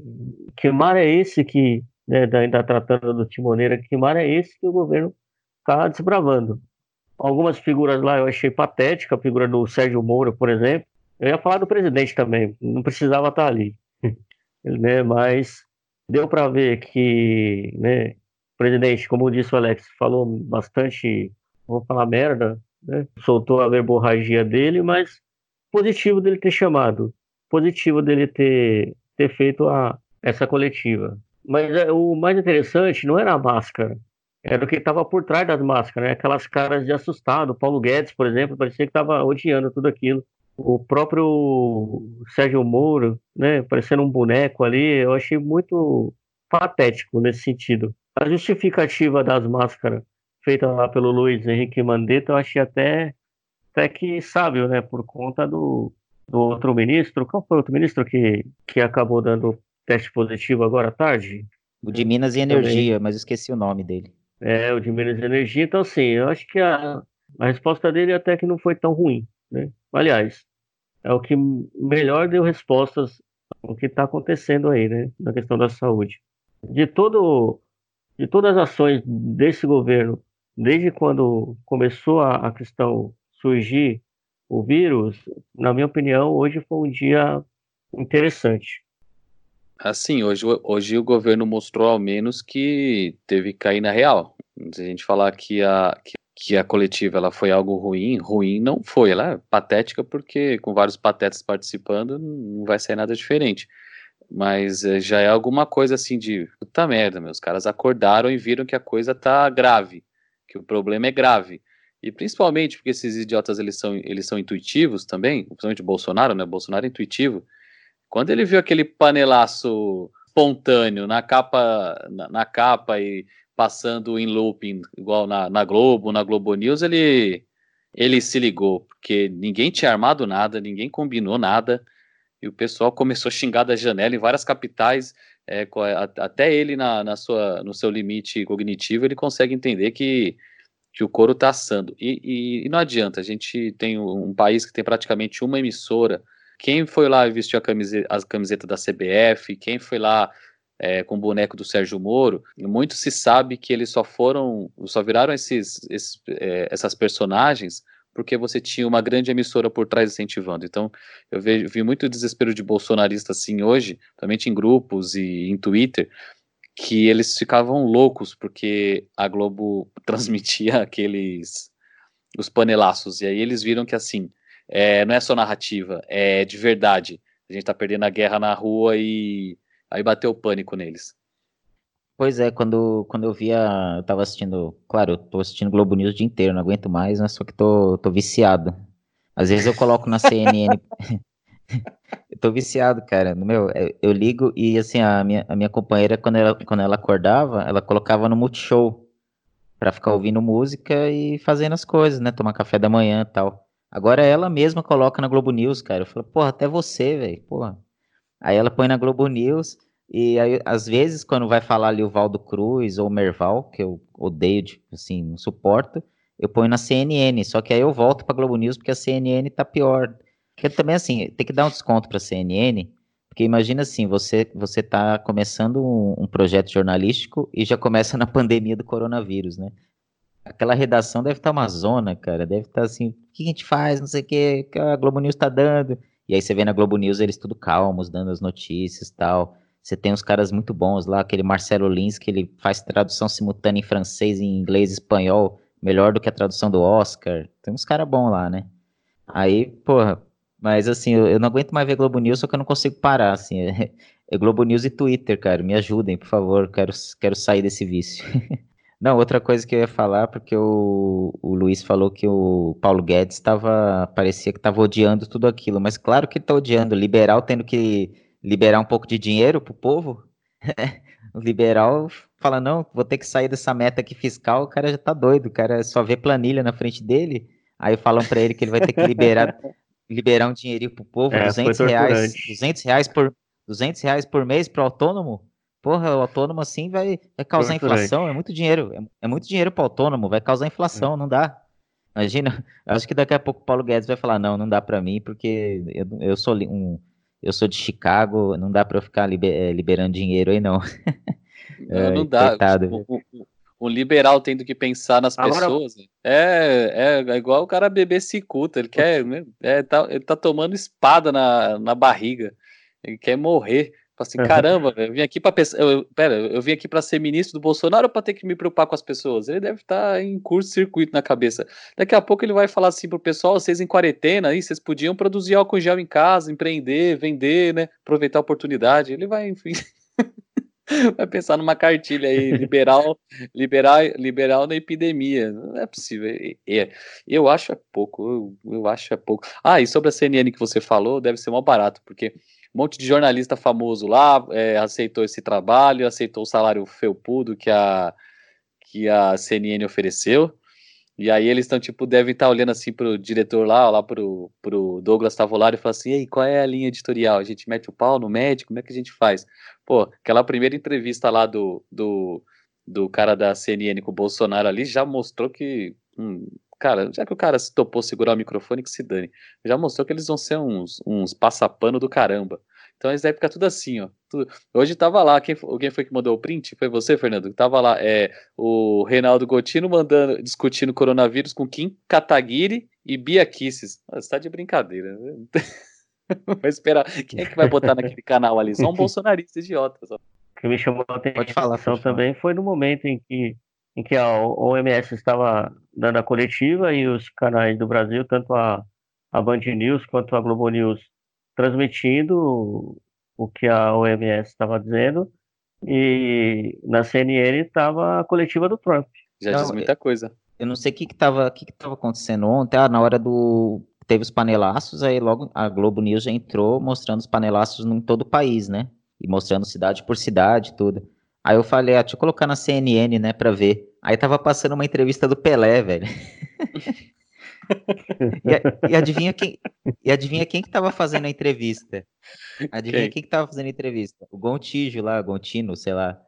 que mar é esse que, né, ainda tratando do timoneira, que mar é esse que o governo está desbravando. Algumas figuras lá eu achei patética, a figura do Sérgio Moura, por exemplo, Eu ia falar do presidente também, não precisava estar ali. Né? Mas deu para ver que né, o presidente, como disse o Alex, falou bastante, vou falar merda, né? soltou a verborragia dele, mas positivo dele ter chamado, positivo dele ter, ter feito a, essa coletiva. Mas é, o mais interessante não era a máscara, era o que estava por trás das máscaras, né? aquelas caras de assustado. Paulo Guedes, por exemplo, parecia que estava odiando tudo aquilo. O próprio Sérgio Moro, né, parecendo um boneco ali, eu achei muito patético nesse sentido. A justificativa das máscaras feita lá pelo Luiz Henrique Mandetta, eu achei até, até que sábio, né, por conta do, do outro ministro. Qual foi o outro ministro que, que acabou dando teste positivo agora à tarde? O de Minas e Energia, mas esqueci o nome dele. É, o de Minas e Energia. Então, assim, eu acho que a, a resposta dele até que não foi tão ruim, né? Aliás, é o que melhor deu respostas ao que está acontecendo aí, né, na questão da saúde. De todo, de todas as ações desse governo, desde quando começou a, a questão surgir o vírus, na minha opinião, hoje foi um dia interessante. Assim, hoje, hoje o governo mostrou ao menos que teve cair na real. Se a gente falar que a, que, que a coletiva ela foi algo ruim, ruim não foi. Ela é patética porque com vários patetas participando não vai sair nada diferente. Mas é, já é alguma coisa assim de puta merda, meus caras acordaram e viram que a coisa tá grave, que o problema é grave. E principalmente porque esses idiotas eles são, eles são intuitivos também, principalmente o Bolsonaro, né? Bolsonaro é intuitivo quando ele viu aquele panelaço espontâneo na capa, na, na capa e passando em looping, igual na, na, Globo, na Globo News, ele, ele se ligou, porque ninguém tinha armado nada, ninguém combinou nada, e o pessoal começou a xingar da janela em várias capitais, é, até ele na, na, sua, no seu limite cognitivo, ele consegue entender que, que o couro está assando. E, e, e, não adianta, a gente tem um país que tem praticamente uma emissora, quem foi lá e vestiu a camiseta, a camiseta da CBF, quem foi lá é, com o boneco do Sérgio Moro, muito se sabe que eles só foram, só viraram esses, esses é, essas personagens porque você tinha uma grande emissora por trás incentivando. Então, eu vi, vi muito desespero de bolsonarista assim hoje, principalmente em grupos e em Twitter, que eles ficavam loucos porque a Globo transmitia aqueles os panelaços e aí eles viram que assim é, não é só narrativa, é de verdade. A gente tá perdendo a guerra na rua e aí bateu o pânico neles. Pois é, quando, quando eu via, eu tava assistindo, claro, eu tô assistindo Globo News o dia inteiro, não aguento mais, mas só que tô, tô viciado. Às vezes eu coloco na CNN, eu tô viciado, cara, meu, eu, eu, ligo e assim, a minha, a minha companheira, quando ela, quando ela acordava, ela colocava no Multishow, pra ficar ouvindo música e fazendo as coisas, né, tomar café da manhã e tal. Agora ela mesma coloca na Globo News, cara. Eu falo, porra, até você, velho, porra. Aí ela põe na Globo News e aí, às vezes, quando vai falar ali o Valdo Cruz ou o Merval, que eu odeio, tipo, assim, não suporto, eu ponho na CNN. Só que aí eu volto pra Globo News porque a CNN tá pior. Porque também, assim, tem que dar um desconto pra CNN, porque imagina assim, você, você tá começando um, um projeto jornalístico e já começa na pandemia do coronavírus, né? Aquela redação deve estar tá uma zona, cara. Deve estar tá assim, o que a gente faz, não sei o que, que a Globo News está dando. E aí você vê na Globo News eles tudo calmos, dando as notícias e tal. Você tem uns caras muito bons lá, aquele Marcelo Lins, que ele faz tradução simultânea em francês, em inglês, espanhol, melhor do que a tradução do Oscar. Tem uns caras bons lá, né? Aí, porra, mas assim, eu, não aguento mais ver Globo News, só que eu não consigo parar, assim. É, é Globo News e Twitter, cara. Me ajudem, por favor. Quero, quero sair desse vício. Não, outra coisa que eu ia falar, porque o, o Luiz falou que o Paulo Guedes estava, parecia que estava odiando tudo aquilo, mas claro que está odiando, liberal tendo que liberar um pouco de dinheiro para o povo, o liberal fala, não, vou ter que sair dessa meta aqui fiscal, o cara já tá doido, o cara só vê planilha na frente dele, aí falam para ele que ele vai ter que liberar, liberar um dinheirinho pro povo, é, 200 reais, 200 reais por, 200 reais por mês para autônomo, Porra, o autônomo assim vai, vai causar inflação, é muito dinheiro. É, é muito dinheiro para autônomo, vai causar inflação, é. não dá. Imagina, acho que daqui a pouco o Paulo Guedes vai falar: não, não dá para mim, porque eu, eu sou um. Eu sou de Chicago, não dá para eu ficar liber, eh, liberando dinheiro aí, não. Não, não dá. Coitado. O, o, um liberal tendo que pensar nas Agora... pessoas. É, é, é igual o cara beber cicuta, ele quer, né, é, tá, ele tá tomando espada na, na barriga, ele quer morrer. Assim, uhum. caramba, eu vim aqui para eu, pera, eu vim aqui para ser ministro do Bolsonaro para ter que me preocupar com as pessoas. Ele deve estar tá em curto-circuito na cabeça. Daqui a pouco ele vai falar assim pro pessoal, vocês em quarentena aí, vocês podiam produzir álcool gel em casa, empreender, vender, né, aproveitar a oportunidade. Ele vai, enfim, vai pensar numa cartilha aí, liberal, liberal, liberal na epidemia. Não é possível. É, eu acho é pouco, eu, eu acho é pouco. Ah, e sobre a CNN que você falou, deve ser mal barato, porque um monte de jornalista famoso lá é, aceitou esse trabalho, aceitou o salário felpudo que a, que a CNN ofereceu. E aí eles estão, tipo, devem estar tá olhando assim pro diretor lá, lá pro, pro Douglas Tavolari e falar assim, ei, qual é a linha editorial? A gente mete o pau no médico? Como é que a gente faz? Pô, aquela primeira entrevista lá do, do, do cara da CNN com o Bolsonaro ali já mostrou que hum, cara, já que o cara se topou segurar o microfone, que se dane. Já mostrou que eles vão ser uns, uns passapano do caramba. Então eles devem ficar tudo assim, ó. Tudo. Hoje tava lá, quem, quem foi que mandou o print? Foi você, Fernando? Tava lá, é, o Reinaldo Gotino mandando, discutindo coronavírus com Kim Kataguiri e Bia Kisses. Você tá de brincadeira. Né? vai esperar. Quem é que vai botar naquele canal ali? Só um bolsonarista idiota. Só. O que me chamou a atenção também foi no momento em que em que a OMS estava dando a coletiva e os canais do Brasil, tanto a, a Band News quanto a Globo News, transmitindo o que a OMS estava dizendo, e na CNN estava a coletiva do Trump. Já diz muita coisa. Eu não sei o que estava que que que acontecendo ontem, ah, na hora do. Teve os panelaços, aí logo a Globo News já entrou mostrando os panelaços em todo o país, né? E mostrando cidade por cidade, tudo. Aí eu falei, ah, deixa eu colocar na CNN, né, pra ver. Aí tava passando uma entrevista do Pelé, velho. e, e, adivinha quem, e adivinha quem que tava fazendo a entrevista? Adivinha quem, quem que tava fazendo a entrevista? O Gontijo lá, Gontino, sei lá.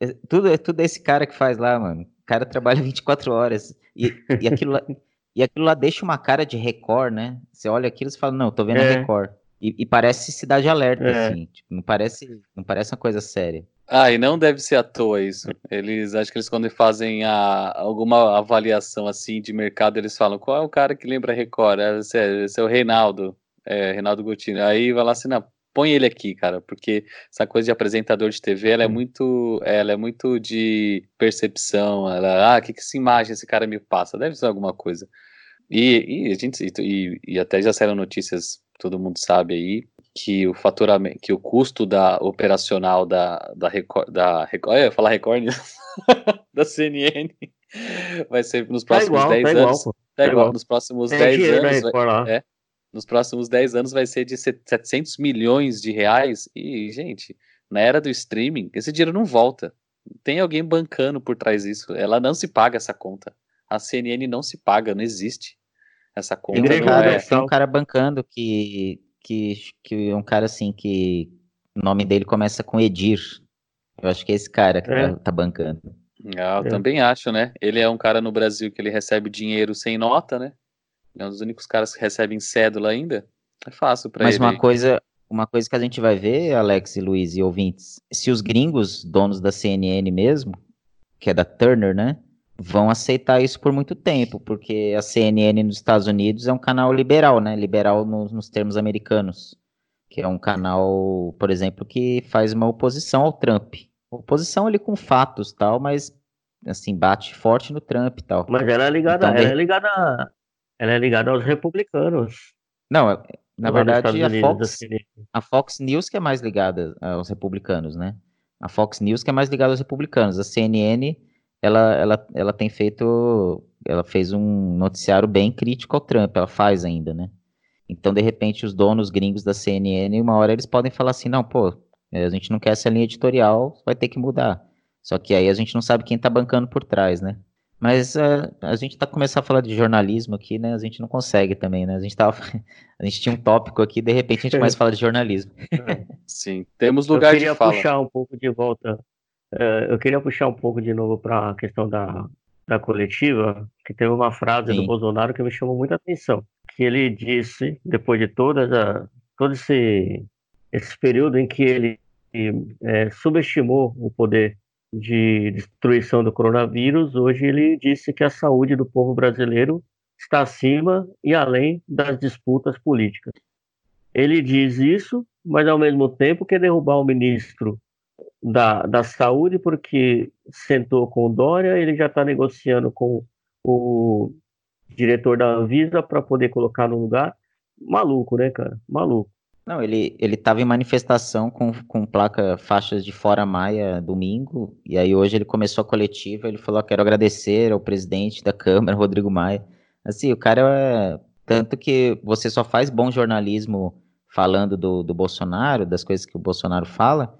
É, tudo, é tudo esse cara que faz lá, mano. O cara trabalha 24 horas. E, e, aquilo, lá, e aquilo lá deixa uma cara de Record, né? Você olha aquilo e fala, não, tô vendo é. a Record. E, e, parece Cidade Alerta, é. assim. Tipo, não, parece, não parece uma coisa séria. Ah, e não deve ser à toa isso. Eles acho que eles quando fazem a, alguma avaliação assim de mercado, eles falam qual é o cara que lembra Record? É, esse, é, esse é o Reinaldo, é, Reinaldo Gutino. Aí vai lá assim, não, põe ele aqui, cara, porque essa coisa de apresentador de TV, ela é hum. muito, ela é muito de percepção. Ela, ah, que que essa imagem esse cara me passa? Deve ser alguma coisa. E, e a gente e, e até já saíram notícias, todo mundo sabe aí, que o faturamento, que o custo da operacional da da Record, da Record, eu ia falar Record da CNN vai ser nos tá próximos tá igual, 10 tá anos. Igual, tá, igual, igual, nos próximos 10 anos. Vai, é, nos próximos 10 anos vai ser de 700 milhões de reais e, gente, na era do streaming, esse dinheiro não volta. Tem alguém bancando por trás disso. Ela não se paga essa conta. A CNN não se paga, não existe essa conta. Tem um, cara, é... tem um cara bancando que que, que é um cara assim que o nome dele começa com Edir. Eu acho que é esse cara que é. tá, tá, bancando. Ah, eu é. também acho, né? Ele é um cara no Brasil que ele recebe dinheiro sem nota, né? é um dos únicos caras que recebem cédula ainda. É fácil para ele. Mas uma coisa, uma coisa que a gente vai ver, Alex e Luiz e ouvintes, se os gringos, donos da CNN mesmo, que é da Turner, né? Vão aceitar isso por muito tempo, porque a CNN nos Estados Unidos é um canal liberal, né? Liberal nos, nos termos americanos, que é um canal, por exemplo, que faz uma oposição ao Trump. Oposição ali com fatos, tal, mas assim bate forte no Trump, tal. Mas ela é ligada, então, ela é ligada, ela é ligada aos republicanos. Não, é, na verdade a Fox, a Fox News que é mais ligada aos republicanos, né? A Fox News que é mais ligada aos republicanos. A CNN ela, ela, ela tem feito. Ela fez um noticiário bem crítico ao Trump, ela faz ainda, né? Então, de repente, os donos gringos da CNN, uma hora eles podem falar assim: não, pô, a gente não quer essa linha editorial, vai ter que mudar. Só que aí a gente não sabe quem tá bancando por trás, né? Mas uh, a gente tá começando a falar de jornalismo aqui, né? A gente não consegue também, né? A gente tava, a gente tinha um tópico aqui, de repente a gente começa a falar de jornalismo. Sim, temos lugar de fala. Eu queria puxar um pouco de volta é, eu queria puxar um pouco de novo para a questão da, da coletiva, que teve uma frase Sim. do Bolsonaro que me chamou muita atenção. Que ele disse, depois de toda todo esse, esse período em que ele é, subestimou o poder de destruição do coronavírus, hoje ele disse que a saúde do povo brasileiro está acima e além das disputas políticas. Ele diz isso, mas ao mesmo tempo quer derrubar o ministro da, da Saúde, porque sentou com o Dória, ele já está negociando com o diretor da Anvisa para poder colocar no lugar. Maluco, né, cara? Maluco. Não, ele, ele tava em manifestação com, com placa, faixas de fora Maia domingo, e aí hoje ele começou a coletiva, ele falou, quero agradecer ao presidente da Câmara, Rodrigo Maia. Assim, o cara é... Tanto que você só faz bom jornalismo falando do, do Bolsonaro, das coisas que o Bolsonaro fala,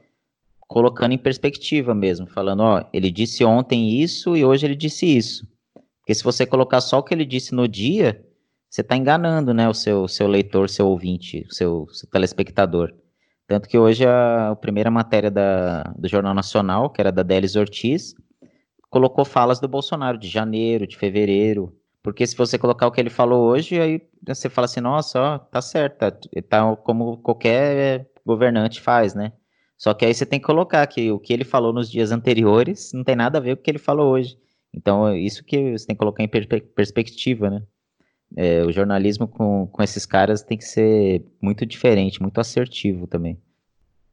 colocando em perspectiva mesmo, falando, ó, ele disse ontem isso e hoje ele disse isso. Porque se você colocar só o que ele disse no dia, você está enganando, né, o seu, seu leitor, seu ouvinte, seu, seu telespectador. Tanto que hoje a, a primeira matéria da, do Jornal Nacional, que era da Délis Ortiz, colocou falas do Bolsonaro de janeiro, de fevereiro. Porque se você colocar o que ele falou hoje, aí você fala assim, nossa, ó, tá certo, tá, tá como qualquer governante faz, né? Só que aí você tem que colocar que o que ele falou nos dias anteriores não tem nada a ver com o que ele falou hoje. Então, isso que você tem que colocar em per perspectiva, né? é, o jornalismo com, com esses caras tem que ser muito diferente, muito assertivo também.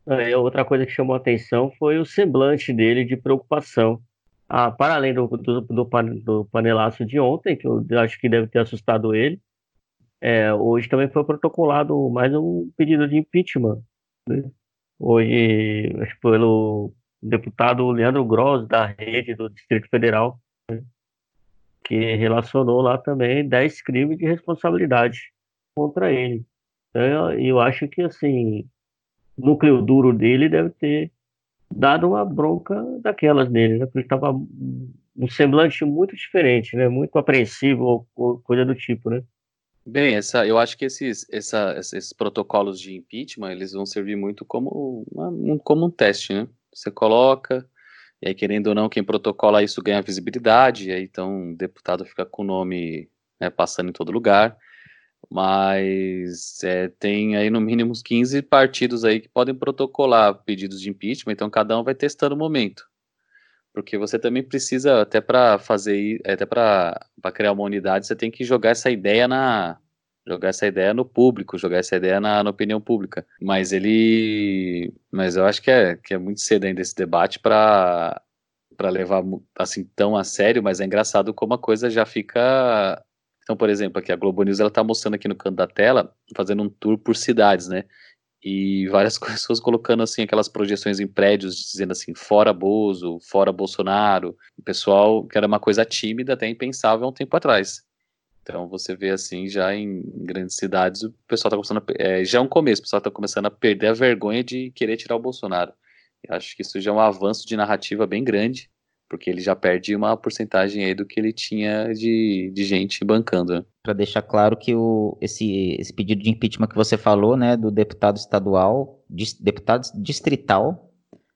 É, outra coisa que chamou a atenção foi o semblante dele de preocupação. Ah, para além do, do, do, do panelaço de ontem, que eu acho que deve ter assustado ele, é, hoje também foi protocolado mais um pedido de impeachment. Né? Hoje, pelo deputado Leandro Gross, da rede do Distrito Federal, que relacionou lá também 10 crimes de responsabilidade contra ele. Então, eu acho que, assim, o núcleo duro dele deve ter dado uma bronca daquelas nele, né? Porque ele estava um semblante muito diferente, né? Muito apreensivo coisa do tipo, né? Bem, essa, eu acho que esses, essa, esses protocolos de impeachment, eles vão servir muito como, uma, um, como um teste, né? Você coloca, e aí, querendo ou não, quem protocola isso ganha visibilidade, e aí então o deputado fica com o nome né, passando em todo lugar. Mas é, tem aí no mínimo uns 15 partidos aí que podem protocolar pedidos de impeachment, então cada um vai testando o momento. Porque você também precisa, até para fazer, até para criar uma unidade, você tem que jogar essa ideia na, jogar essa ideia no público, jogar essa ideia na, na, opinião pública. Mas ele, mas eu acho que é, que é muito cedo ainda esse debate para para levar assim tão a sério, mas é engraçado como a coisa já fica. Então, por exemplo, aqui a Globo News ela está mostrando aqui no canto da tela, fazendo um tour por cidades, né? E várias pessoas colocando assim aquelas projeções em prédios dizendo assim fora Bozo, fora Bolsonaro. O pessoal que era uma coisa tímida, até impensável há um tempo atrás. Então você vê assim, já em grandes cidades, o pessoal está começando a, é, já é um começo, o pessoal está começando a perder a vergonha de querer tirar o Bolsonaro. Eu acho que isso já é um avanço de narrativa bem grande, porque ele já perde uma porcentagem aí do que ele tinha de, de gente bancando. Para deixar claro que o, esse, esse pedido de impeachment que você falou, né, do deputado estadual, deputado distrital,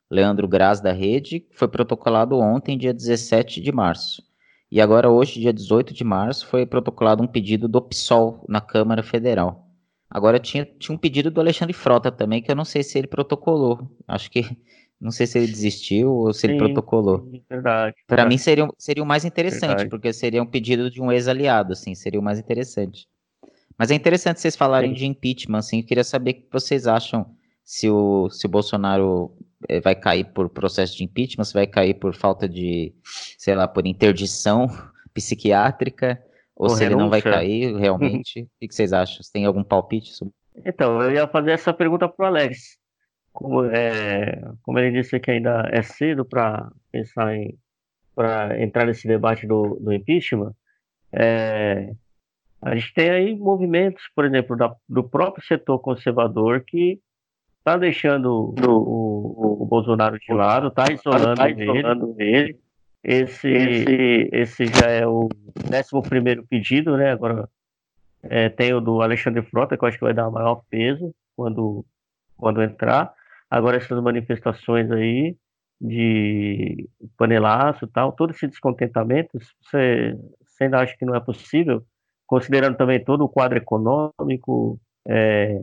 Leandro Graz da Rede, foi protocolado ontem, dia 17 de março. E agora, hoje, dia 18 de março, foi protocolado um pedido do PSOL na Câmara Federal. Agora tinha, tinha um pedido do Alexandre Frota também, que eu não sei se ele protocolou. Acho que. Não sei se ele desistiu ou se sim, ele protocolou. Sim, verdade. Para mim seria, seria o mais interessante, verdade. porque seria um pedido de um ex-aliado, assim, seria o mais interessante. Mas é interessante vocês falarem sim. de impeachment, assim, eu queria saber o que vocês acham se o, se o Bolsonaro eh, vai cair por processo de impeachment, se vai cair por falta de, sei lá, por interdição psiquiátrica, ou, ou se renúncia. ele não vai cair realmente. o que vocês acham? Você tem algum palpite sobre? Então, eu ia fazer essa pergunta para o Alex. Como, é, como ele disse que ainda é cedo para pensar em para entrar nesse debate do, do impeachment, é, a gente tem aí movimentos, por exemplo, da, do próprio setor conservador que está deixando o, o, o, Bolsonaro de lado, está isolando, tá isolando ele. Esse, esse, esse já é o 11 pedido, né? Agora é, tem o do Alexandre Frota, que eu acho que vai dar maior peso quando, quando entrar. Agora, essas manifestações aí de panelaço tal, todo esse descontentamento, você, você ainda acha que não é possível, considerando também todo o quadro econômico, é,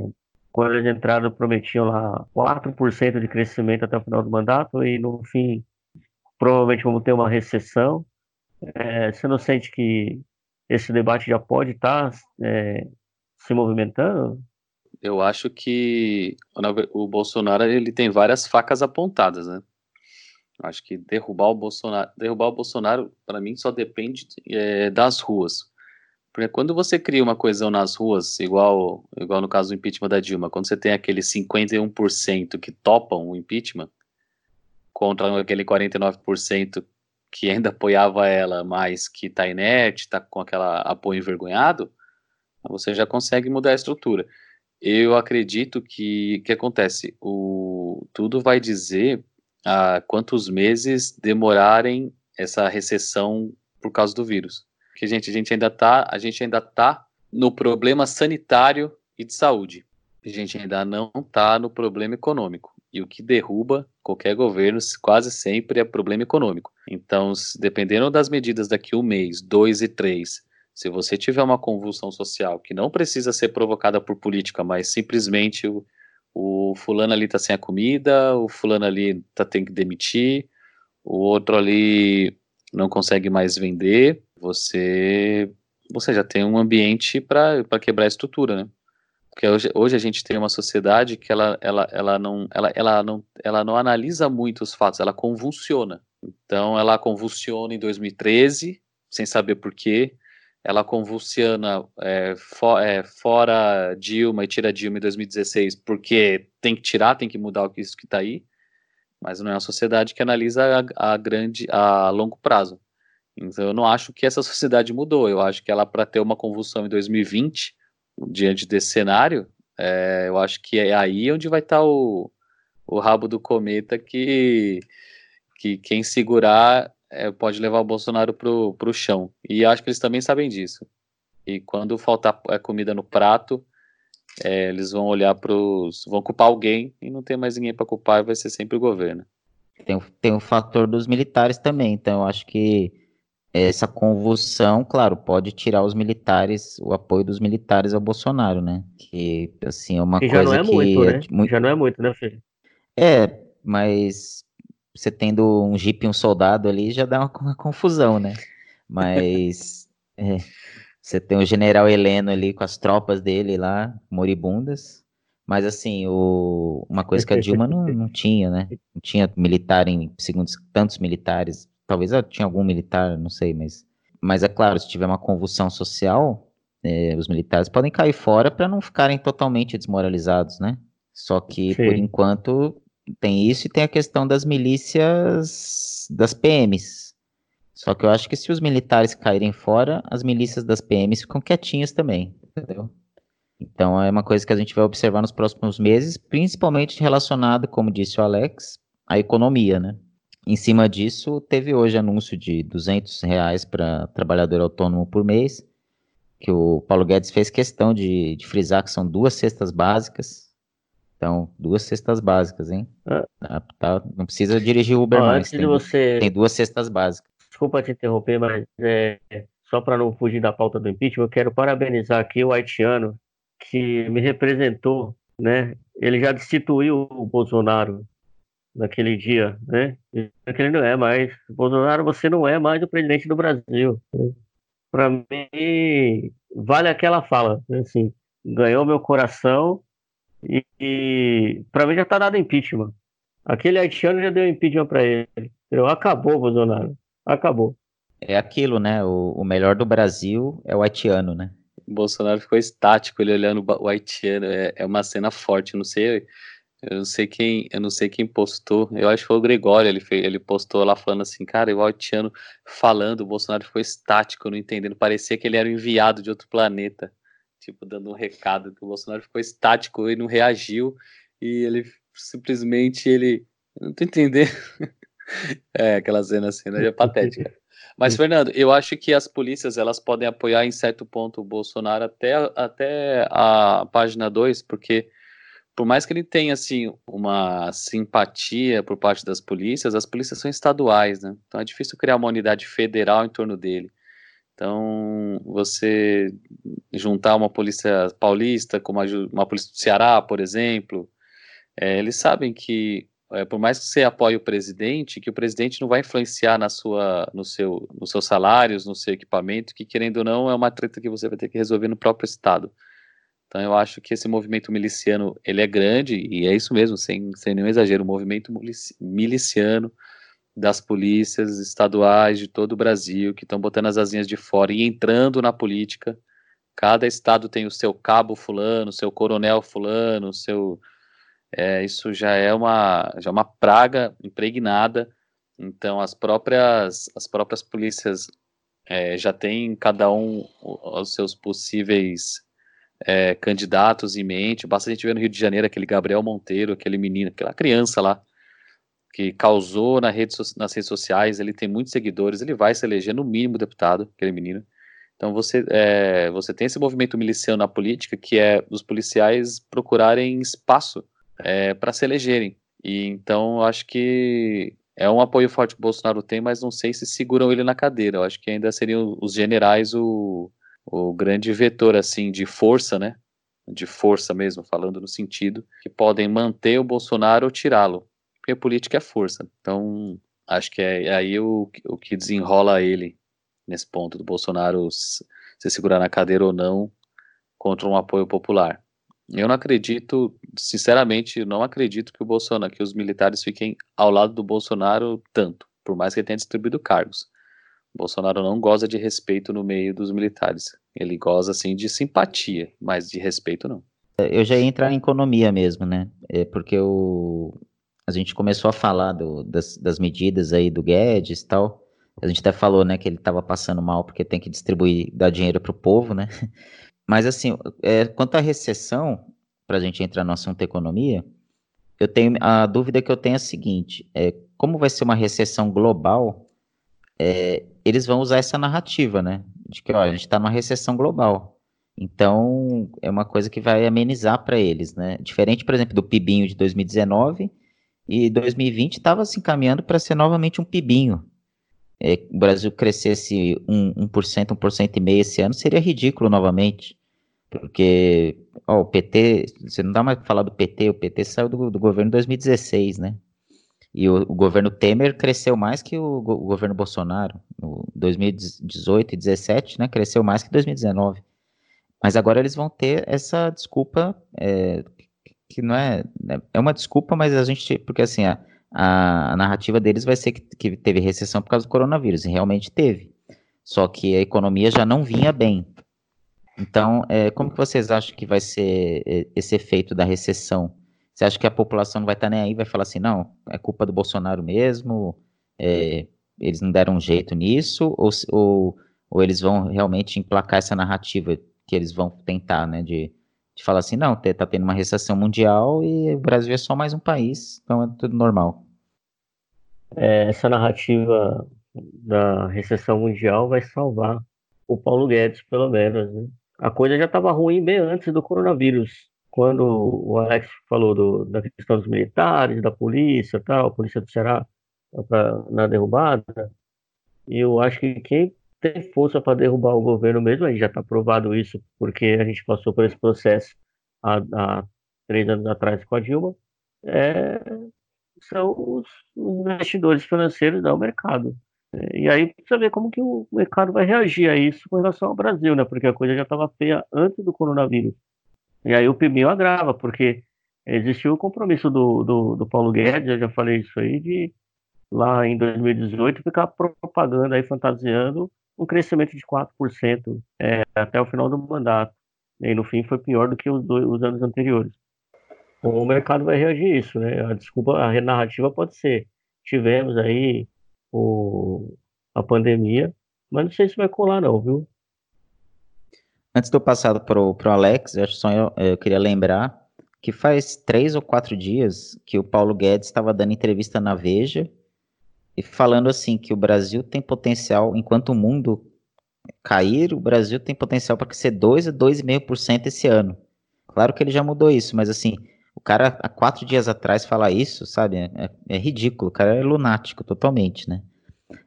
quando eles entraram, prometiam lá 4% de crescimento até o final do mandato, e no fim provavelmente vamos ter uma recessão. É, você não sente que esse debate já pode estar tá, é, se movimentando? Eu acho que o Bolsonaro ele tem várias facas apontadas, né? Acho que derrubar o Bolsonaro, derrubar o Bolsonaro, para mim, só depende é, das ruas. Porque quando você cria uma coesão nas ruas, igual, igual no caso do impeachment da Dilma, quando você tem aquele 51% que topam o impeachment, contra aquele 49% que ainda apoiava ela, mas que está inerte, está com aquele apoio envergonhado, você já consegue mudar a estrutura. Eu acredito que que acontece, o tudo vai dizer a quantos meses demorarem essa recessão por causa do vírus. Porque gente, a gente ainda tá, a gente ainda tá no problema sanitário e de saúde. A gente ainda não tá no problema econômico. E o que derruba qualquer governo quase sempre é problema econômico. Então, dependendo das medidas daqui um mês, dois e três, se você tiver uma convulsão social que não precisa ser provocada por política, mas simplesmente o, o fulano ali está sem a comida, o fulano ali tá, tem que demitir, o outro ali não consegue mais vender, você você já tem um ambiente para quebrar a estrutura, né? Porque hoje, hoje a gente tem uma sociedade que ela, ela, ela, não, ela, ela, não, ela não analisa muito os fatos, ela convulsiona. Então ela convulsiona em 2013, sem saber porquê, ela convulsiona é, for, é, fora Dilma e tira Dilma em 2016 porque tem que tirar, tem que mudar isso que está aí, mas não é uma sociedade que analisa a, a, grande, a longo prazo. Então eu não acho que essa sociedade mudou. Eu acho que ela para ter uma convulsão em 2020 diante desse cenário, é, eu acho que é aí onde vai estar tá o, o rabo do cometa que que quem segurar é, pode levar o Bolsonaro pro, pro chão. E acho que eles também sabem disso. E quando faltar é, comida no prato, é, eles vão olhar para os. vão culpar alguém e não tem mais ninguém para culpar e vai ser sempre o governo. Tem, tem o fator dos militares também, então eu acho que essa convulsão, claro, pode tirar os militares, o apoio dos militares ao Bolsonaro, né? Que, assim, é uma que coisa já não é que... Muito, né? É, muito... Já não é muito, né, filho? É, mas você tendo um jipe e um soldado ali já dá uma, uma confusão, né? Mas é, você tem o general Heleno ali com as tropas dele lá, moribundas. Mas assim, o, uma coisa que a Dilma não, não tinha, né? Não tinha militar em segundos, tantos militares. Talvez tinha algum militar, não sei, mas. Mas é claro, se tiver uma convulsão social, é, os militares podem cair fora para não ficarem totalmente desmoralizados, né? Só que, Sim. por enquanto, tem isso e tem a questão das milícias das PMs. Só que eu acho que se os militares caírem fora, as milícias das PMs ficam quietinhas também, entendeu? Então é uma coisa que a gente vai observar nos próximos meses, principalmente relacionado, como disse o Alex, à economia, né? Em cima disso, teve hoje anúncio de 200 reais para trabalhador autônomo por mês, que o Paulo Guedes fez questão de, de frisar que são duas cestas básicas, então, duas cestas básicas, hein? Ah. Tá, tá, não precisa dirigir o Uber ah, mais. Tem, você... tem, duas cestas básicas. Desculpa te interromper, mas é, só para não fugir da pauta do impeachment, eu quero parabenizar aqui o haitiano que me representou, né? Ele já destituiu o Bolsonaro naquele dia, né? Que ele não é mais. Bolsonaro, você não é mais o presidente do Brasil. Né? Para mim, vale aquela fala, né? assim, ganhou meu coração e, e para mim já tá dado impeachment. Aquele haitiano já deu impeachment para ele. Entendeu? Acabou, Bolsonaro. Acabou. É aquilo, né? O, o melhor do Brasil é o haitiano, né? O Bolsonaro ficou estático, ele olhando o haitiano. É, é uma cena forte. Eu não sei. Eu não sei quem, eu não sei quem postou. Eu acho que foi o Gregório, ele, fez, ele postou lá falando assim, cara, o haitiano falando, o Bolsonaro ficou estático, não entendendo. Parecia que ele era enviado de outro planeta tipo, dando um recado que o Bolsonaro ficou estático e não reagiu, e ele simplesmente, ele, eu não tô entendendo. é, aquela cena assim, né, é patética. Mas, Fernando, eu acho que as polícias, elas podem apoiar em certo ponto o Bolsonaro até, até a página 2, porque por mais que ele tenha, assim, uma simpatia por parte das polícias, as polícias são estaduais, né? Então é difícil criar uma unidade federal em torno dele. Então, você juntar uma polícia paulista com uma, uma polícia do Ceará, por exemplo, é, eles sabem que é, por mais que você apoie o presidente, que o presidente não vai influenciar na sua, no seu, nos seus salários, no seu equipamento, que querendo ou não é uma treta que você vai ter que resolver no próprio estado. Então eu acho que esse movimento miliciano ele é grande e é isso mesmo, sem, sem nenhum exagero, o movimento miliciano das polícias estaduais de todo o Brasil que estão botando as asinhas de fora e entrando na política. Cada estado tem o seu cabo fulano, seu coronel fulano, seu é, isso já é uma já é uma praga impregnada. Então as próprias as próprias polícias é, já têm cada um os seus possíveis é, candidatos em mente. Basta a gente ver no Rio de Janeiro aquele Gabriel Monteiro, aquele menino, aquela criança lá, que causou na rede, nas redes sociais, ele tem muitos seguidores, ele vai se eleger no mínimo deputado, aquele menino. Então você, é, você tem esse movimento miliciano na política, que é os policiais procurarem espaço é, para se elegerem. E então acho que é um apoio forte que o Bolsonaro tem, mas não sei se seguram ele na cadeira. Eu acho que ainda seriam os generais o, o grande vetor assim de força, né? De força mesmo, falando no sentido que podem manter o Bolsonaro ou tirá-lo, porque política é força. Então, acho que é, é aí o, o que desenrola ele nesse ponto do Bolsonaro se segurar na cadeira ou não contra um apoio popular. Eu não acredito, sinceramente, não acredito que o Bolsonaro, que os militares fiquem ao lado do Bolsonaro tanto, por mais que ele tenha distribuído cargos. Bolsonaro não goza de respeito no meio dos militares. Ele goza, assim, de simpatia, mas de respeito não. Eu já ia entrar em economia mesmo, né? É porque o... a gente começou a falar do, das, das medidas aí do Guedes e tal. A gente até falou, né, que ele estava passando mal porque tem que distribuir, dar dinheiro para o povo, né? Mas, assim, é, quanto à recessão, para a gente entrar no assunto economia, eu tenho a dúvida que eu tenho é a seguinte: é, como vai ser uma recessão global, é, eles vão usar essa narrativa, né? De que ó, a gente está numa recessão global. Então, é uma coisa que vai amenizar para eles, né? Diferente, por exemplo, do PIBinho de 2019 e 2020 estava se encaminhando para ser novamente um PIBinho. É, o Brasil crescesse 1%, 1%, 1,5% esse ano seria ridículo novamente. Porque ó, o PT, você não dá mais para falar do PT, o PT saiu do, do governo em 2016, né? E o, o, governo Temer cresceu mais que o, o governo Bolsonaro. No 2018 e 2017, né, cresceu mais que 2019. Mas agora eles vão ter essa desculpa, é, que não é. Né, é uma desculpa, mas a gente. Porque assim, a, a, narrativa deles vai ser que, que teve recessão por causa do coronavírus, e realmente teve. Só que a economia já não vinha bem. Então, é, como que vocês acham que vai ser é, esse efeito da recessão? Você acha que a população não vai estar nem aí, vai falar assim, não, é culpa do Bolsonaro mesmo, é, eles não deram um jeito nisso, ou, ou, ou, eles vão realmente emplacar essa narrativa que eles vão tentar, né, de, de falar assim, não, está tendo uma recessão mundial e o Brasil é só mais um país, então é tudo normal. É, essa narrativa da recessão mundial vai salvar o Paulo Guedes, pelo menos, né? A coisa já estava ruim bem antes do coronavírus quando o Alex falou do, da questão dos militares, da polícia, tal, a polícia do Ceará pra, na derrubada, eu acho que quem tem força para derrubar o governo mesmo, aí já está provado isso, porque a gente passou por esse processo há, há três anos atrás com a Dilma, é, são os, os investidores financeiros do mercado. E aí precisa ver como que o mercado vai reagir a isso com relação ao Brasil, né? Porque a coisa já estava feia antes do coronavírus. E aí o PIBinho agrava, porque existiu o compromisso do, do, do, Paulo Guedes, eu já falei isso aí, de lá em 2018 ficar propagando aí, fantasiando um crescimento de 4% é, até o final do mandato. E no fim foi pior do que os, dois, os anos anteriores. O mercado vai reagir a isso, né? A desculpa, a narrativa pode ser. Tivemos aí o, a pandemia, mas não sei se vai colar não, viu? Antes do passado para o Alex, eu, só eu, eu queria lembrar que faz três ou quatro dias que o Paulo Guedes estava dando entrevista na Veja e falando assim que o Brasil tem potencial, enquanto o mundo cair, o Brasil tem potencial para crescer 2 a 2,5% esse ano. Claro que ele já mudou isso, mas assim, o cara há quatro dias atrás falar isso, sabe, é, é ridículo, o cara é lunático totalmente, né?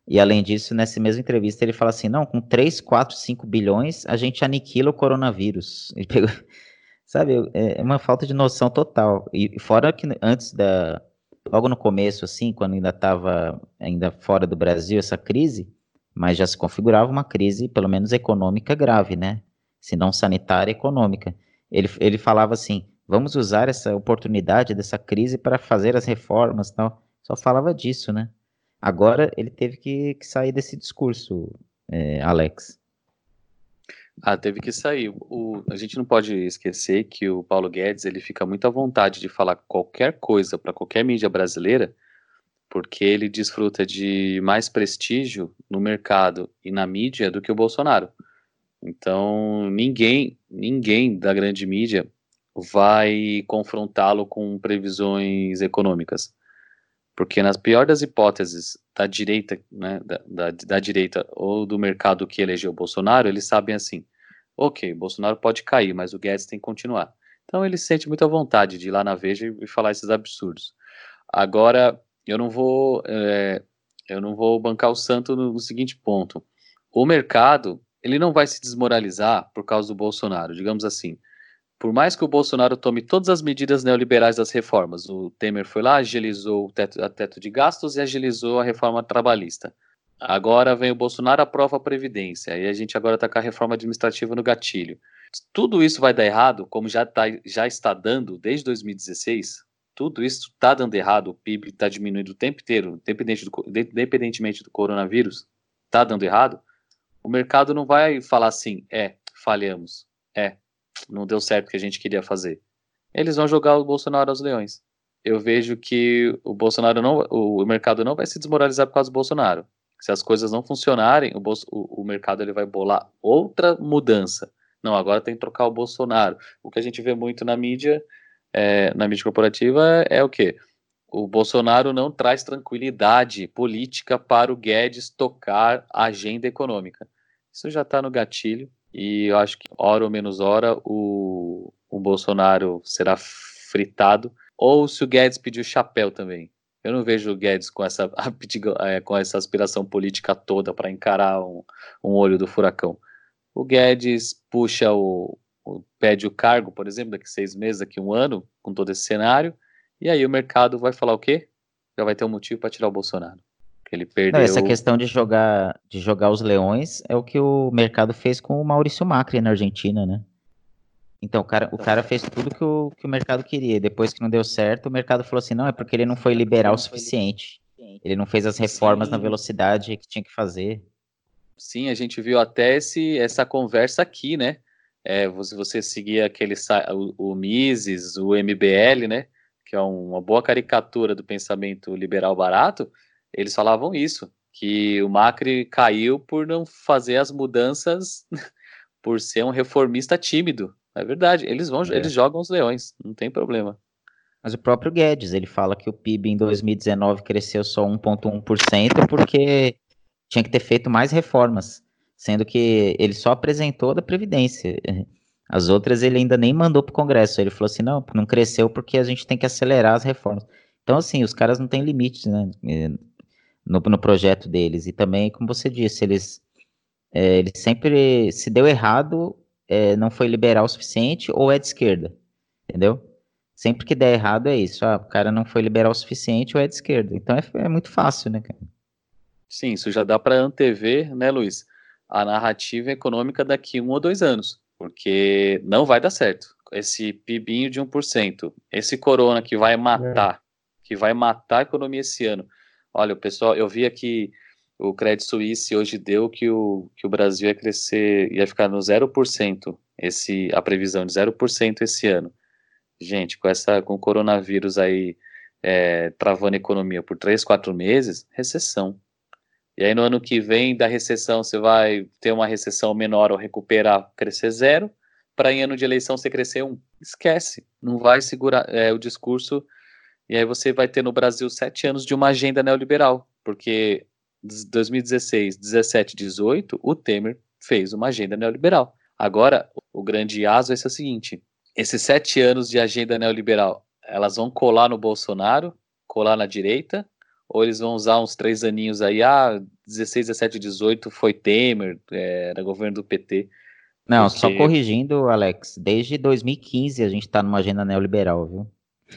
E além disso, nessa mesma entrevista, ele fala assim: não, com 3, 4, 5 bilhões, a gente aniquila o coronavírus. Ele pegou, sabe, é, é uma falta de noção total. E fora que antes da, logo no começo, assim, quando ainda estava ainda fora do Brasil essa crise, mas já se configurava uma crise, pelo menos econômica grave, né? Se não sanitária, econômica. Ele, ele falava assim: vamos usar essa oportunidade dessa crise para fazer as reformas tal. Só falava disso, né? Agora ele teve que, que sair desse discurso, é, Alex. Ah, teve que sair. O, a gente não pode esquecer que o Paulo Guedes ele fica muito à vontade de falar qualquer coisa para qualquer mídia brasileira, porque ele desfruta de mais prestígio no mercado e na mídia do que o Bolsonaro. Então, ninguém, ninguém da grande mídia vai confrontá-lo com previsões econômicas. Porque nas pior das hipóteses da direita, né, da, da, da, direita ou do mercado que elegeu o Bolsonaro, eles sabem assim, ok, Bolsonaro pode cair, mas o Guedes tem que continuar. Então ele sente muita vontade de ir lá na Veja e falar esses absurdos. Agora, eu não vou, é, eu não vou bancar o santo no, no seguinte ponto. O mercado, ele não vai se desmoralizar por causa do Bolsonaro, digamos assim por mais que o Bolsonaro tome todas as medidas neoliberais das reformas, o Temer foi lá, agilizou o teto, a teto de gastos e agilizou a reforma trabalhista. Agora vem o Bolsonaro, aprova a Previdência, e a gente agora está com a reforma administrativa no gatilho. Tudo isso vai dar errado, como já, tá, já está dando desde 2016, tudo isso está dando errado, o PIB está diminuindo o tempo inteiro, do, independentemente do coronavírus, está dando errado, o mercado não vai falar assim, é, falhamos, é, não deu certo o que a gente queria fazer. Eles vão jogar o Bolsonaro aos leões. Eu vejo que o Bolsonaro não, o mercado não vai se desmoralizar por causa do Bolsonaro. Se as coisas não funcionarem, o, Bolso, o, o mercado ele vai bolar outra mudança. Não, agora tem que trocar o Bolsonaro. O que a gente vê muito na mídia, é, na mídia corporativa, é o quê? O Bolsonaro não traz tranquilidade política para o Guedes tocar a agenda econômica. Isso já está no gatilho. E eu acho que, hora ou menos hora, o, o Bolsonaro será fritado. Ou se o Guedes pedir chapéu também. Eu não vejo o Guedes com essa, é, com essa aspiração política toda para encarar um, um olho do furacão. O Guedes puxa o, o, pede o cargo, por exemplo, daqui seis meses, daqui um ano, com todo esse cenário, e aí o mercado vai falar o quê? Já vai ter um motivo para tirar o Bolsonaro. Ele perdeu. Não, essa questão de jogar, de jogar os leões é o que o mercado fez com o Maurício Macri na Argentina, né? Então, o cara, o cara fez tudo que o, que o mercado queria. Depois que não deu certo, o mercado falou assim: não, é porque ele não foi liberal o suficiente. Ele não fez as reformas Sim. na velocidade que tinha que fazer. Sim, a gente viu até esse, essa conversa aqui, né? É, você, você seguia aquele o, o Mises, o MBL, né? Que é uma boa caricatura do pensamento liberal barato eles falavam isso, que o Macri caiu por não fazer as mudanças, por ser um reformista tímido. É verdade, eles vão, é. eles jogam os leões, não tem problema. Mas o próprio Guedes, ele fala que o PIB em 2019 cresceu só 1,1% porque tinha que ter feito mais reformas, sendo que ele só apresentou da Previdência. As outras ele ainda nem mandou para o Congresso. Ele falou assim: não, não cresceu porque a gente tem que acelerar as reformas. Então, assim, os caras não têm limites, né? No, no projeto deles. E também, como você disse, eles, é, eles sempre, se deu errado, é, não foi liberal o suficiente ou é de esquerda, entendeu? Sempre que der errado é isso, ah, o cara não foi liberal o suficiente ou é de esquerda. Então é, é muito fácil, né, cara? Sim, isso já dá para antever, né, Luiz, a narrativa econômica daqui um ou dois anos, porque não vai dar certo. Esse PIBinho de 1%, esse corona que vai matar, é. que vai matar a economia esse ano, Olha, o pessoal, eu vi aqui o Credit Suisse hoje deu que o, que o Brasil ia crescer, ia ficar no 0%, esse, a previsão de 0% esse ano. Gente, com essa com o coronavírus aí é, travando a economia por 3, 4 meses, recessão. E aí no ano que vem da recessão você vai ter uma recessão menor ou recuperar, crescer zero, para em ano de eleição você crescer um. Esquece, não vai segurar é, o discurso e aí você vai ter no Brasil sete anos de uma agenda neoliberal, porque 2016, 17, 18, o Temer fez uma agenda neoliberal. Agora, o grande aso é o seguinte: esses sete anos de agenda neoliberal, elas vão colar no Bolsonaro, colar na direita, ou eles vão usar uns três aninhos aí, ah, 16, 17, 18 foi Temer, é, era governo do PT. Não, porque... só corrigindo, Alex, desde 2015 a gente está numa agenda neoliberal, viu?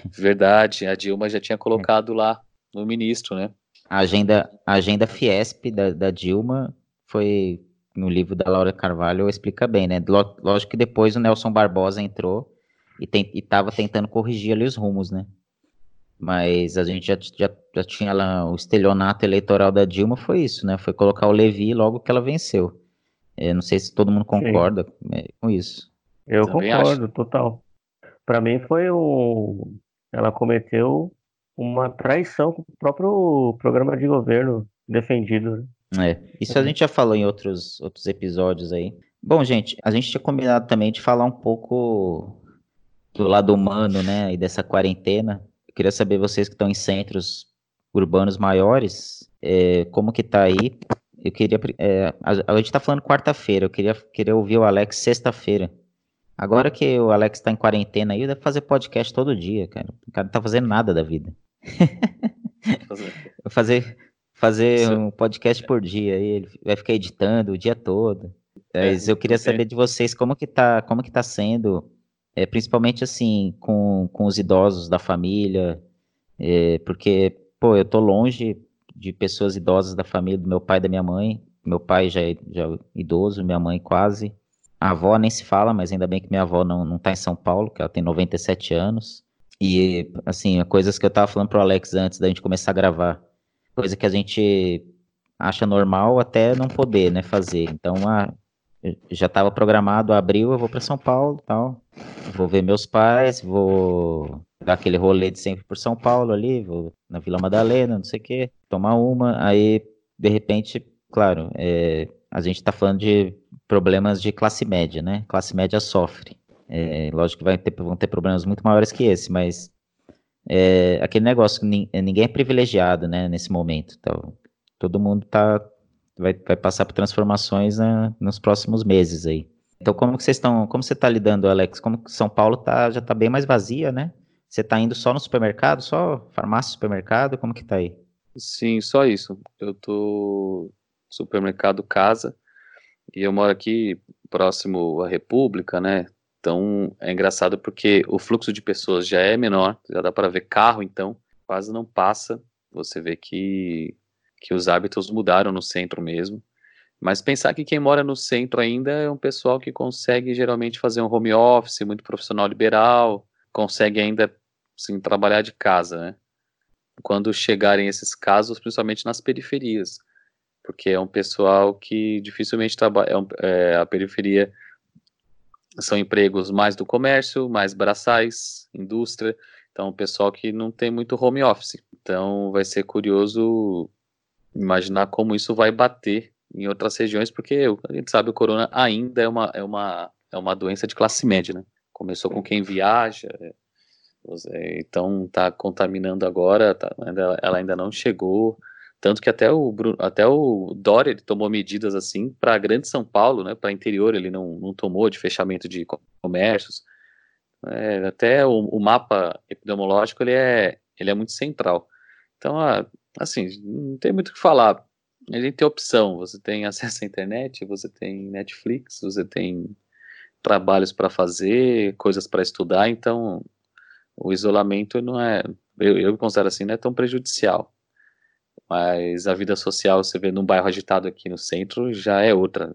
Verdade, a Dilma já tinha colocado lá no ministro, né? A agenda, a agenda Fiesp da, da Dilma foi no livro da Laura Carvalho explica bem, né? Lógico que depois o Nelson Barbosa entrou e estava tentando corrigir ali os rumos, né? Mas a gente já, já, já tinha lá o estelionato eleitoral da Dilma, foi isso, né? Foi colocar o Levi logo que ela venceu. Eu não sei se todo mundo concorda é, com isso. Eu Também concordo, acho. total. Para mim foi um. Ela cometeu uma traição com o próprio programa de governo defendido. Né? É, isso a gente já falou em outros, outros episódios aí. Bom, gente, a gente tinha combinado também de falar um pouco do lado humano, né, e dessa quarentena. Eu queria saber vocês que estão em centros urbanos maiores, é, como que tá aí? Eu queria, é, a, a, gente tá falando quarta-feira, eu queria, queria ouvir o Alex sexta-feira. Agora que o Alex tá em quarentena aí, deve fazer podcast todo dia, cara. O cara não tá fazendo nada da vida. fazer fazer um podcast por dia, aí ele vai ficar editando o dia todo. É, Mas eu queria saber de vocês como que tá, como que tá sendo, é, principalmente assim, com, com os idosos da família, é, porque, pô, eu tô longe de pessoas idosas da família, do meu pai e da minha mãe. Meu pai já é, já é idoso, minha mãe quase. A avó nem se fala, mas ainda bem que minha avó não, não tá em São Paulo, que ela tem 97 anos. E, assim, coisas que eu tava falando pro Alex antes da gente começar a gravar. Coisa que a gente acha normal até não poder, né, fazer. Então, ah, já estava programado, abril, eu vou para São Paulo tal. Vou ver meus pais, vou dar aquele rolê de sempre por São Paulo ali, vou na Vila Madalena, não sei o quê, tomar uma. Aí, de repente, claro, é, a gente está falando de problemas de classe média, né? Classe média sofre. É, lógico que vai ter, vão ter problemas muito maiores que esse, mas é, aquele negócio, ninguém é privilegiado, né, nesse momento. Então, todo mundo tá, vai, vai passar por transformações né, nos próximos meses aí. Então, como que vocês estão, como você está lidando, Alex? Como que São Paulo tá, já está bem mais vazia, né? Você está indo só no supermercado, só farmácia, supermercado, como que tá aí? Sim, só isso. Eu tô supermercado casa e eu moro aqui próximo à República, né? Então é engraçado porque o fluxo de pessoas já é menor, já dá para ver carro, então quase não passa. Você vê que, que os hábitos mudaram no centro mesmo. Mas pensar que quem mora no centro ainda é um pessoal que consegue geralmente fazer um home office, muito profissional liberal, consegue ainda sim, trabalhar de casa, né? Quando chegarem esses casos, principalmente nas periferias, porque é um pessoal que dificilmente trabalha, é, é a periferia são empregos mais do comércio, mais braçais, indústria. Então, pessoal que não tem muito home office. Então, vai ser curioso imaginar como isso vai bater em outras regiões, porque a gente sabe o corona ainda é uma, é uma, é uma doença de classe média, né? Começou com quem viaja, então está contaminando agora, tá, ela ainda não chegou tanto que até o, até o Dória ele tomou medidas assim para Grande São Paulo, né, para interior, ele não, não tomou de fechamento de comércios. É, até o, o, mapa epidemiológico ele é, ele é muito central. Então, assim, não tem muito o que falar. A gente tem opção, você tem acesso à internet, você tem Netflix, você tem trabalhos para fazer, coisas para estudar, então o isolamento não é, eu, eu considero assim, não é tão prejudicial. Mas a vida social, você vê num bairro agitado aqui no centro, já é outra.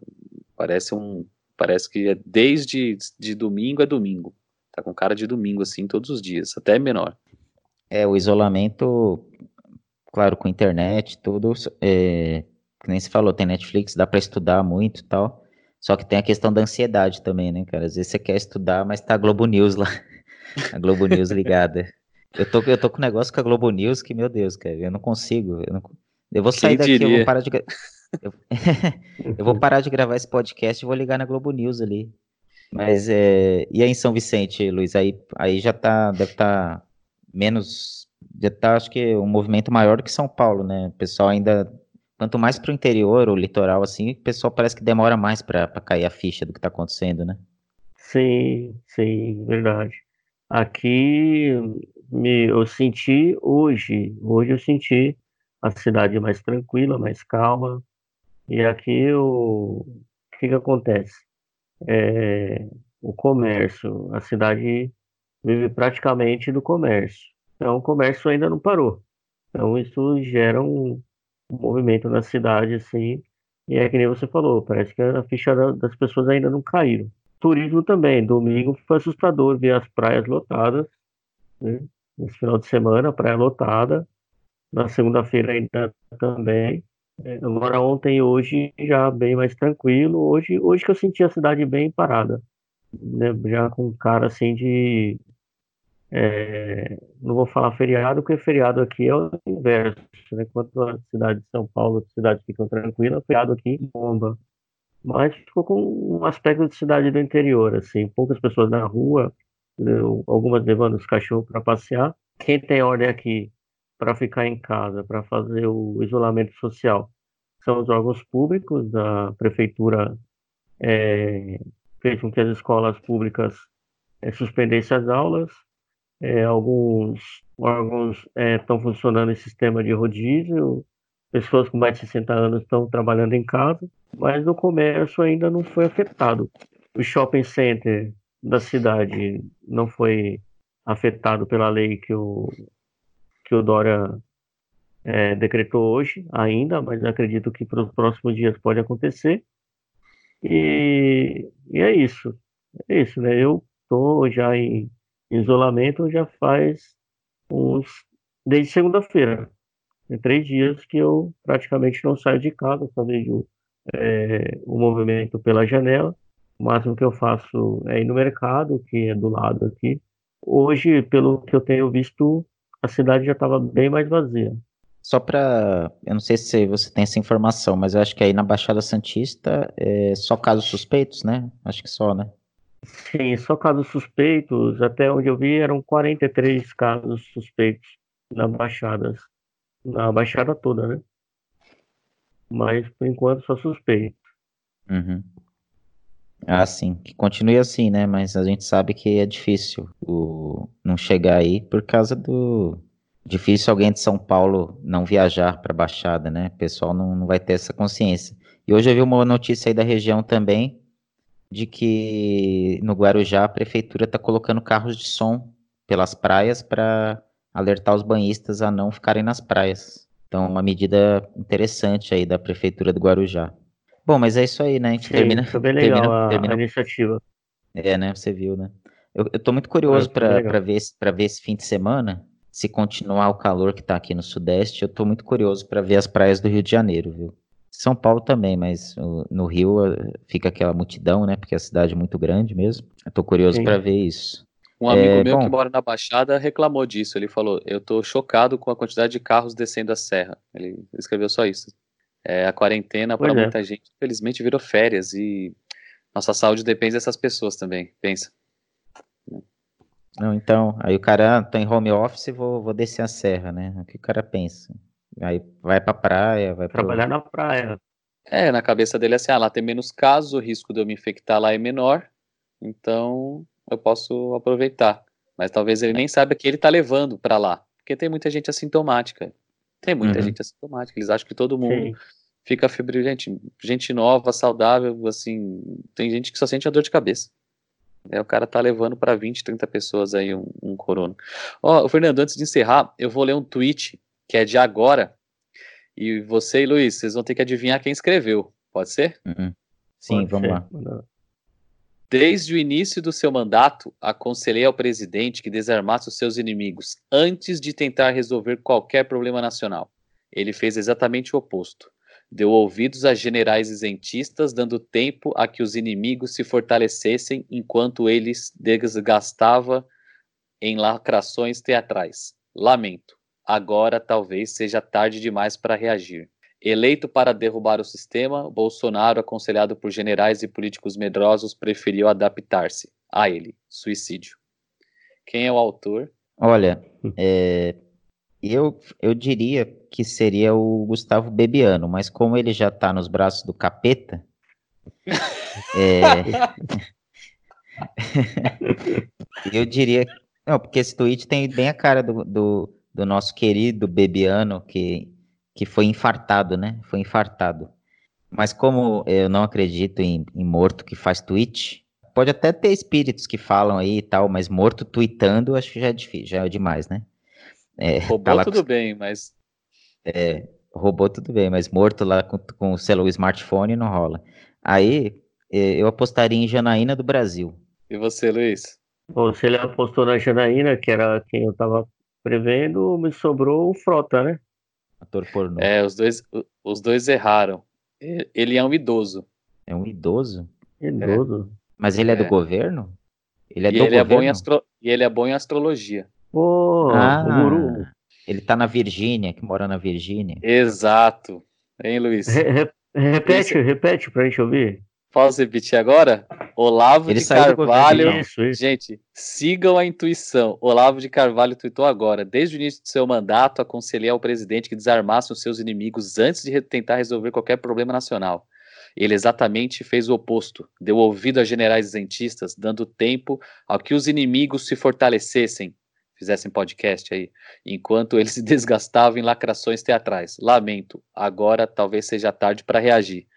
Parece um. Parece que é desde de domingo a domingo. Tá com cara de domingo, assim, todos os dias, até menor. É, o isolamento, claro, com internet, tudo, é, que nem se falou, tem Netflix, dá para estudar muito e tal. Só que tem a questão da ansiedade também, né, cara? Às vezes você quer estudar, mas tá a Globo News lá. A Globo News ligada. Eu tô, eu tô com um negócio com a Globo News que, meu Deus, cara, eu não consigo. Eu, não... eu vou sair Quem daqui, diria? eu vou parar de. Eu... eu vou parar de gravar esse podcast e vou ligar na Globo News ali. Mas é. E aí em São Vicente, Luiz? Aí, aí já tá. Deve estar tá menos. Já tá, acho que, um movimento maior do que São Paulo, né? O pessoal ainda. Quanto mais pro interior, o litoral, assim, o pessoal parece que demora mais para cair a ficha do que tá acontecendo, né? Sim, sim, verdade. Aqui me, eu senti hoje, hoje eu senti a cidade mais tranquila, mais calma. E aqui o, que, que acontece? É, o comércio, a cidade vive praticamente do comércio. Então, o comércio ainda não parou. Então, isso gera um, um movimento na cidade, assim, e é que nem você falou, parece que a ficha das pessoas ainda não caíram. Turismo também, domingo foi assustador ver as praias lotadas, né? Nesse final de semana, praia lotada, na segunda-feira ainda também. É, agora ontem e hoje já bem mais tranquilo. Hoje, hoje que eu senti a cidade bem parada, né? Já com cara assim de é, não vou falar feriado, porque feriado aqui é o inverso, né? Enquanto a cidade de São Paulo, as cidades ficam tranquilas, feriado aqui bomba. Mas ficou com um aspecto de cidade do interior, assim, poucas pessoas na rua? Algumas levando os cachorros para passear. Quem tem ordem aqui para ficar em casa, para fazer o isolamento social, são os órgãos públicos, da prefeitura é, fez com que as escolas públicas é, suspendessem as aulas, é, alguns órgãos estão é, funcionando em sistema de rodízio, pessoas com mais de 60 anos estão trabalhando em casa, mas o comércio ainda não foi afetado. O shopping center da cidade não foi afetado pela lei que o, que o Dória é, decretou hoje ainda, mas acredito que para os próximos dias pode acontecer. E, e é isso. É isso, né? Eu estou já em isolamento já faz uns. desde segunda-feira. Tem três dias que eu praticamente não saio de casa, só vejo é, o movimento pela janela. O máximo que eu faço é ir no mercado, que é do lado aqui. Hoje, pelo que eu tenho visto, a cidade já estava bem mais vazia. Só para, eu não sei se você tem essa informação, mas eu acho que aí na Baixada Santista é só casos suspeitos, né? Acho que só, né? Sim, só casos suspeitos. Até onde eu vi eram 43 casos suspeitos na Baixada. Na Baixada toda, né? Mas por enquanto só suspeito. Uhum. Ah, sim. Que continue assim, né? Mas a gente sabe que é difícil o... não chegar aí por causa do. Difícil alguém de São Paulo não viajar para Baixada, né? O pessoal não, não vai ter essa consciência. E hoje eu vi uma notícia aí da região também de que no Guarujá a prefeitura está colocando carros de som pelas praias para alertar os banhistas a não ficarem nas praias. Então, uma medida interessante aí da prefeitura do Guarujá. Bom, mas é isso aí, né? A gente Sim, termina. Foi bem legal termina, a, termina... a, iniciativa. É, né? Você viu, né? Eu, eu tô muito curioso é, para ver, pra ver esse fim de semana, se continuar o calor que tá aqui no Sudeste, eu tô muito curioso para ver as praias do Rio de Janeiro, viu? São Paulo também, mas no Rio eh, fica aquela multidão, né? Porque é a cidade é muito grande mesmo. Eu tô curioso para ver isso. Um amigo é, meu bom, que mora na Baixada reclamou disso. Ele falou: Eu tô chocado com a quantidade de carros descendo a serra. Ele escreveu só isso. É, a quarentena para é. muita gente, infelizmente, virou férias e nossa saúde depende dessas pessoas também. Pensa. Não, então, aí o cara tá em home office, vou, vou descer a serra, né? O que o cara pensa? Aí vai pra praia, vai Trabalhar pro... na praia. É, na cabeça dele é assim, ah, lá tem menos casos, o risco de eu me infectar lá é menor, então eu posso aproveitar. Mas talvez ele nem saiba que ele tá levando para lá, porque tem muita gente assintomática. Tem muita uhum. gente assintomática, eles acham que todo mundo Sim. fica febril, gente, gente nova, saudável, assim, tem gente que só sente a dor de cabeça. É, o cara tá levando para 20, 30 pessoas aí um, um corona. Ó, oh, Fernando, antes de encerrar, eu vou ler um tweet que é de agora. E você e Luiz, vocês vão ter que adivinhar quem escreveu. Pode ser? Uhum. Sim, Pode vamos ser. lá. Desde o início do seu mandato, aconselhei ao presidente que desarmasse os seus inimigos antes de tentar resolver qualquer problema nacional. Ele fez exatamente o oposto. Deu ouvidos a generais isentistas, dando tempo a que os inimigos se fortalecessem enquanto eles desgastava em lacrações teatrais. Lamento. Agora talvez seja tarde demais para reagir. Eleito para derrubar o sistema, Bolsonaro, aconselhado por generais e políticos medrosos, preferiu adaptar-se a ele. Suicídio. Quem é o autor? Olha, é, eu, eu diria que seria o Gustavo Bebiano, mas como ele já está nos braços do capeta, é, eu diria. Não, porque esse tweet tem bem a cara do, do do nosso querido Bebiano, que, que foi infartado, né? Foi infartado. Mas como eu não acredito em, em morto que faz tweet, pode até ter espíritos que falam aí e tal, mas morto tweetando, acho que já é difícil, já é demais, né? É, robô tá tudo com... bem, mas. É, robô tudo bem, mas morto lá com, com o celular, smartphone não rola. Aí é, eu apostaria em Janaína do Brasil. E você, Luiz? Bom, se ele apostou na Janaína, que era quem eu tava prevendo, me sobrou o Frota, né? Ator pornô. É, os dois, os dois erraram. Ele é um idoso. É um idoso? Idoso. É. Mas ele é, é, do governo? Ele é e do ele governo? É bom em astro... E ele é bom em astrologia. Pô, ah, o guru. Ele tá na Virgínia, que mora na Virgínia. Exato. Hein, Luiz? Re repete, Esse... repete pra gente ouvir. Posso repetir agora? Olavo Ele de Carvalho. Isso, isso. Gente, sigam a intuição. Olavo de Carvalho tweetou agora. Desde o início do seu mandato, aconselhei ao presidente que desarmasse os seus inimigos antes de tentar resolver qualquer problema nacional. Ele exatamente fez o oposto. Deu ouvido a generais isentistas, dando tempo ao que os inimigos se fortalecessem, fizessem podcast aí, enquanto ele se desgastava em lacrações teatrais. Lamento, agora talvez seja tarde para reagir.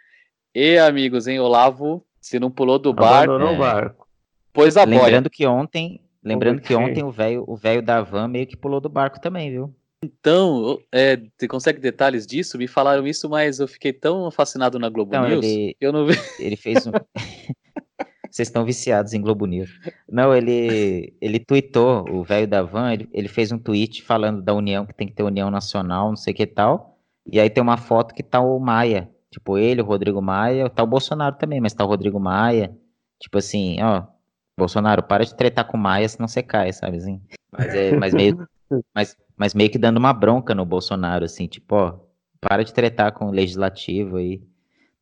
E, amigos, hein, Olavo, se não pulou do barco. Abandonou é... o barco. Pois a Lembrando boia. que ontem, lembrando que ontem o velho o velho da van meio que pulou do barco também, viu? Então, é, você consegue detalhes disso? Me falaram isso, mas eu fiquei tão fascinado na Globo então, News ele, que eu não vi. Ele fez um. Vocês estão viciados em Globo News. Não, ele ele tweetou, o velho da van, ele, ele fez um tweet falando da união, que tem que ter união nacional, não sei o que tal. E aí tem uma foto que tá o Maia Tipo, ele, o Rodrigo Maia, tá o Bolsonaro também, mas tá o Rodrigo Maia. Tipo assim, ó, Bolsonaro, para de tretar com o Maia, senão você cai, sabe assim? Mas, é, mas, meio, mas, mas meio que dando uma bronca no Bolsonaro, assim, tipo, ó, para de tretar com o legislativo aí.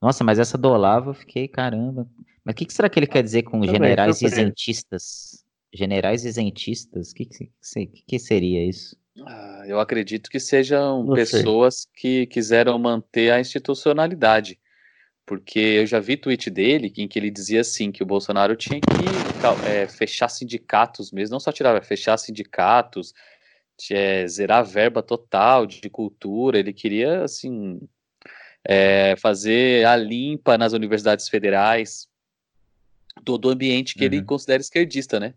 Nossa, mas essa do Olavo eu fiquei, caramba. Mas o que, que, será que ele quer dizer com Também, generais isentistas? Generais isentistas? O que, que, que, seria isso? Ah, eu acredito que sejam Não pessoas sei. que quiseram manter a institucionalidade. Porque eu já vi tweet dele em que ele dizia assim que o Bolsonaro tinha que é, fechar sindicatos mesmo, não só tirar, fechar sindicatos, é, zerar a verba total de cultura. Ele queria assim é, fazer a limpa nas universidades federais, todo o ambiente que uhum. ele considera esquerdista, né?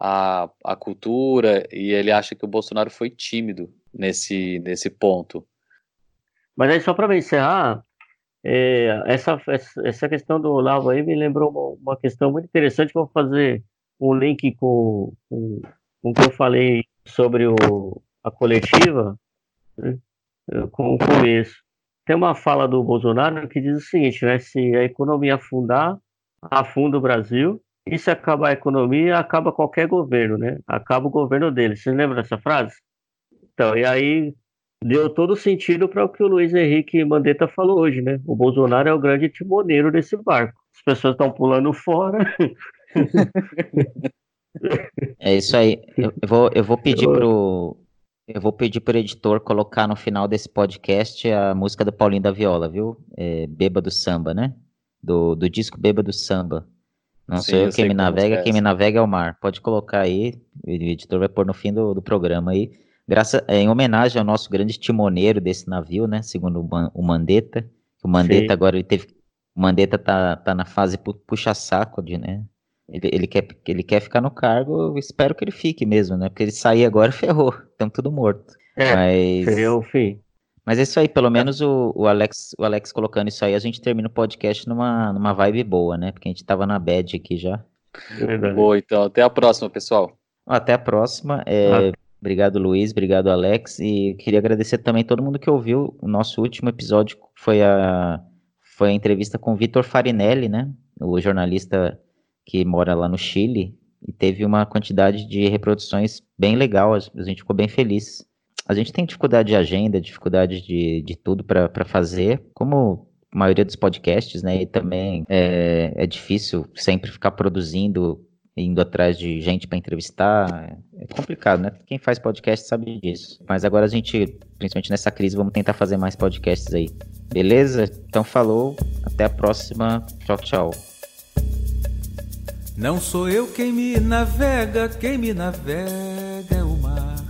A, a cultura e ele acha que o Bolsonaro foi tímido nesse, nesse ponto. Mas aí, só para encerrar, é, essa, essa questão do Olavo aí me lembrou uma, uma, questão muito interessante. Vou fazer um link com, com, com o que eu falei sobre o, a coletiva, né, com o começo. Tem uma fala do Bolsonaro que diz o seguinte: né, se a economia afundar, afunda o Brasil, e se acabar a economia, acaba qualquer governo, né? Acaba o governo dele. Você lembra dessa frase? Então, e aí deu todo sentido para o que o Luiz Henrique Mandetta falou hoje, né? O Bolsonaro é o grande timoneiro desse barco. As pessoas estão pulando fora. É isso aí. Eu vou, eu vou pedir pro eu vou pedir pro editor colocar no final desse podcast a música do Paulinho da Viola, viu? É, Bêbado Samba, né? Do, do disco Bêbado Samba. Não Sim, sei eu quem me navega, quem me navega é o mar. Pode colocar aí, o editor vai pôr no fim do, do programa aí. Graça, é, em homenagem ao nosso grande timoneiro desse navio, né? Segundo o, o Mandetta. O Mandetta agora ele teve. O Mandetta tá, tá na fase puxa-saco de, né? Ele, ele, quer, ele quer ficar no cargo, eu espero que ele fique mesmo, né? Porque ele sair agora ferrou, estamos tudo morto. É, Mas... seria o fim. Mas é isso aí, pelo menos o, o, Alex, o Alex colocando isso aí, a gente termina o podcast numa, numa vibe boa, né? Porque a gente tava na bad aqui já. Boa, então. Até a próxima, pessoal. Até a próxima. É, ah. Obrigado, Luiz. Obrigado, Alex. E queria agradecer também todo mundo que ouviu o nosso último episódio. Foi a, foi a entrevista com o Vitor Farinelli, né? O jornalista que mora lá no Chile. E teve uma quantidade de reproduções bem legal. A gente ficou bem feliz a gente tem dificuldade de agenda, dificuldade de, de tudo para fazer, como a maioria dos podcasts, né? E também é, é difícil sempre ficar produzindo, indo atrás de gente para entrevistar. É complicado, né? Quem faz podcast sabe disso. Mas agora a gente, principalmente nessa crise, vamos tentar fazer mais podcasts aí. Beleza? Então falou, até a próxima. Tchau, tchau. Não sou eu quem me navega, quem me navega é o mar.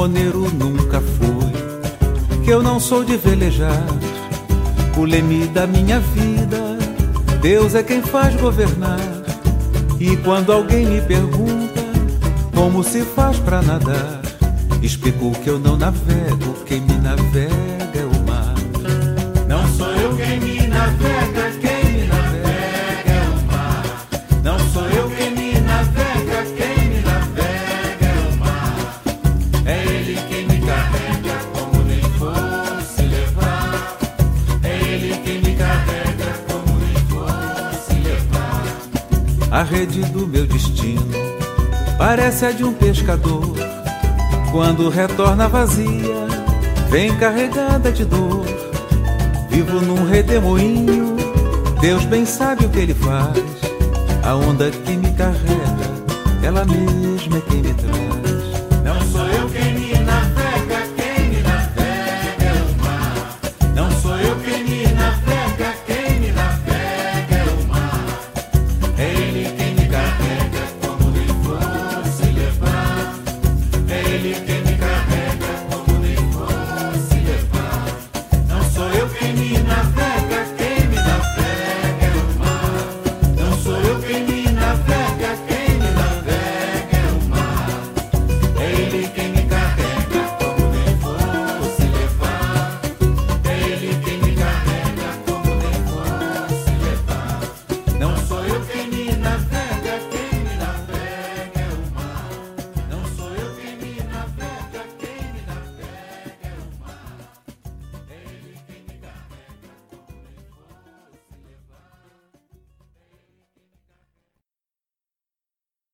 Timoneiro nunca fui, que eu não sou de velejar. O leme da minha vida, Deus é quem faz governar. E quando alguém me pergunta como se faz pra nadar, explico que eu não navego, quem me navega a de um pescador. Quando retorna vazia, vem carregada de dor. Vivo num redemoinho, Deus bem sabe o que ele faz. A onda que me carrega, ela mesma é quem me.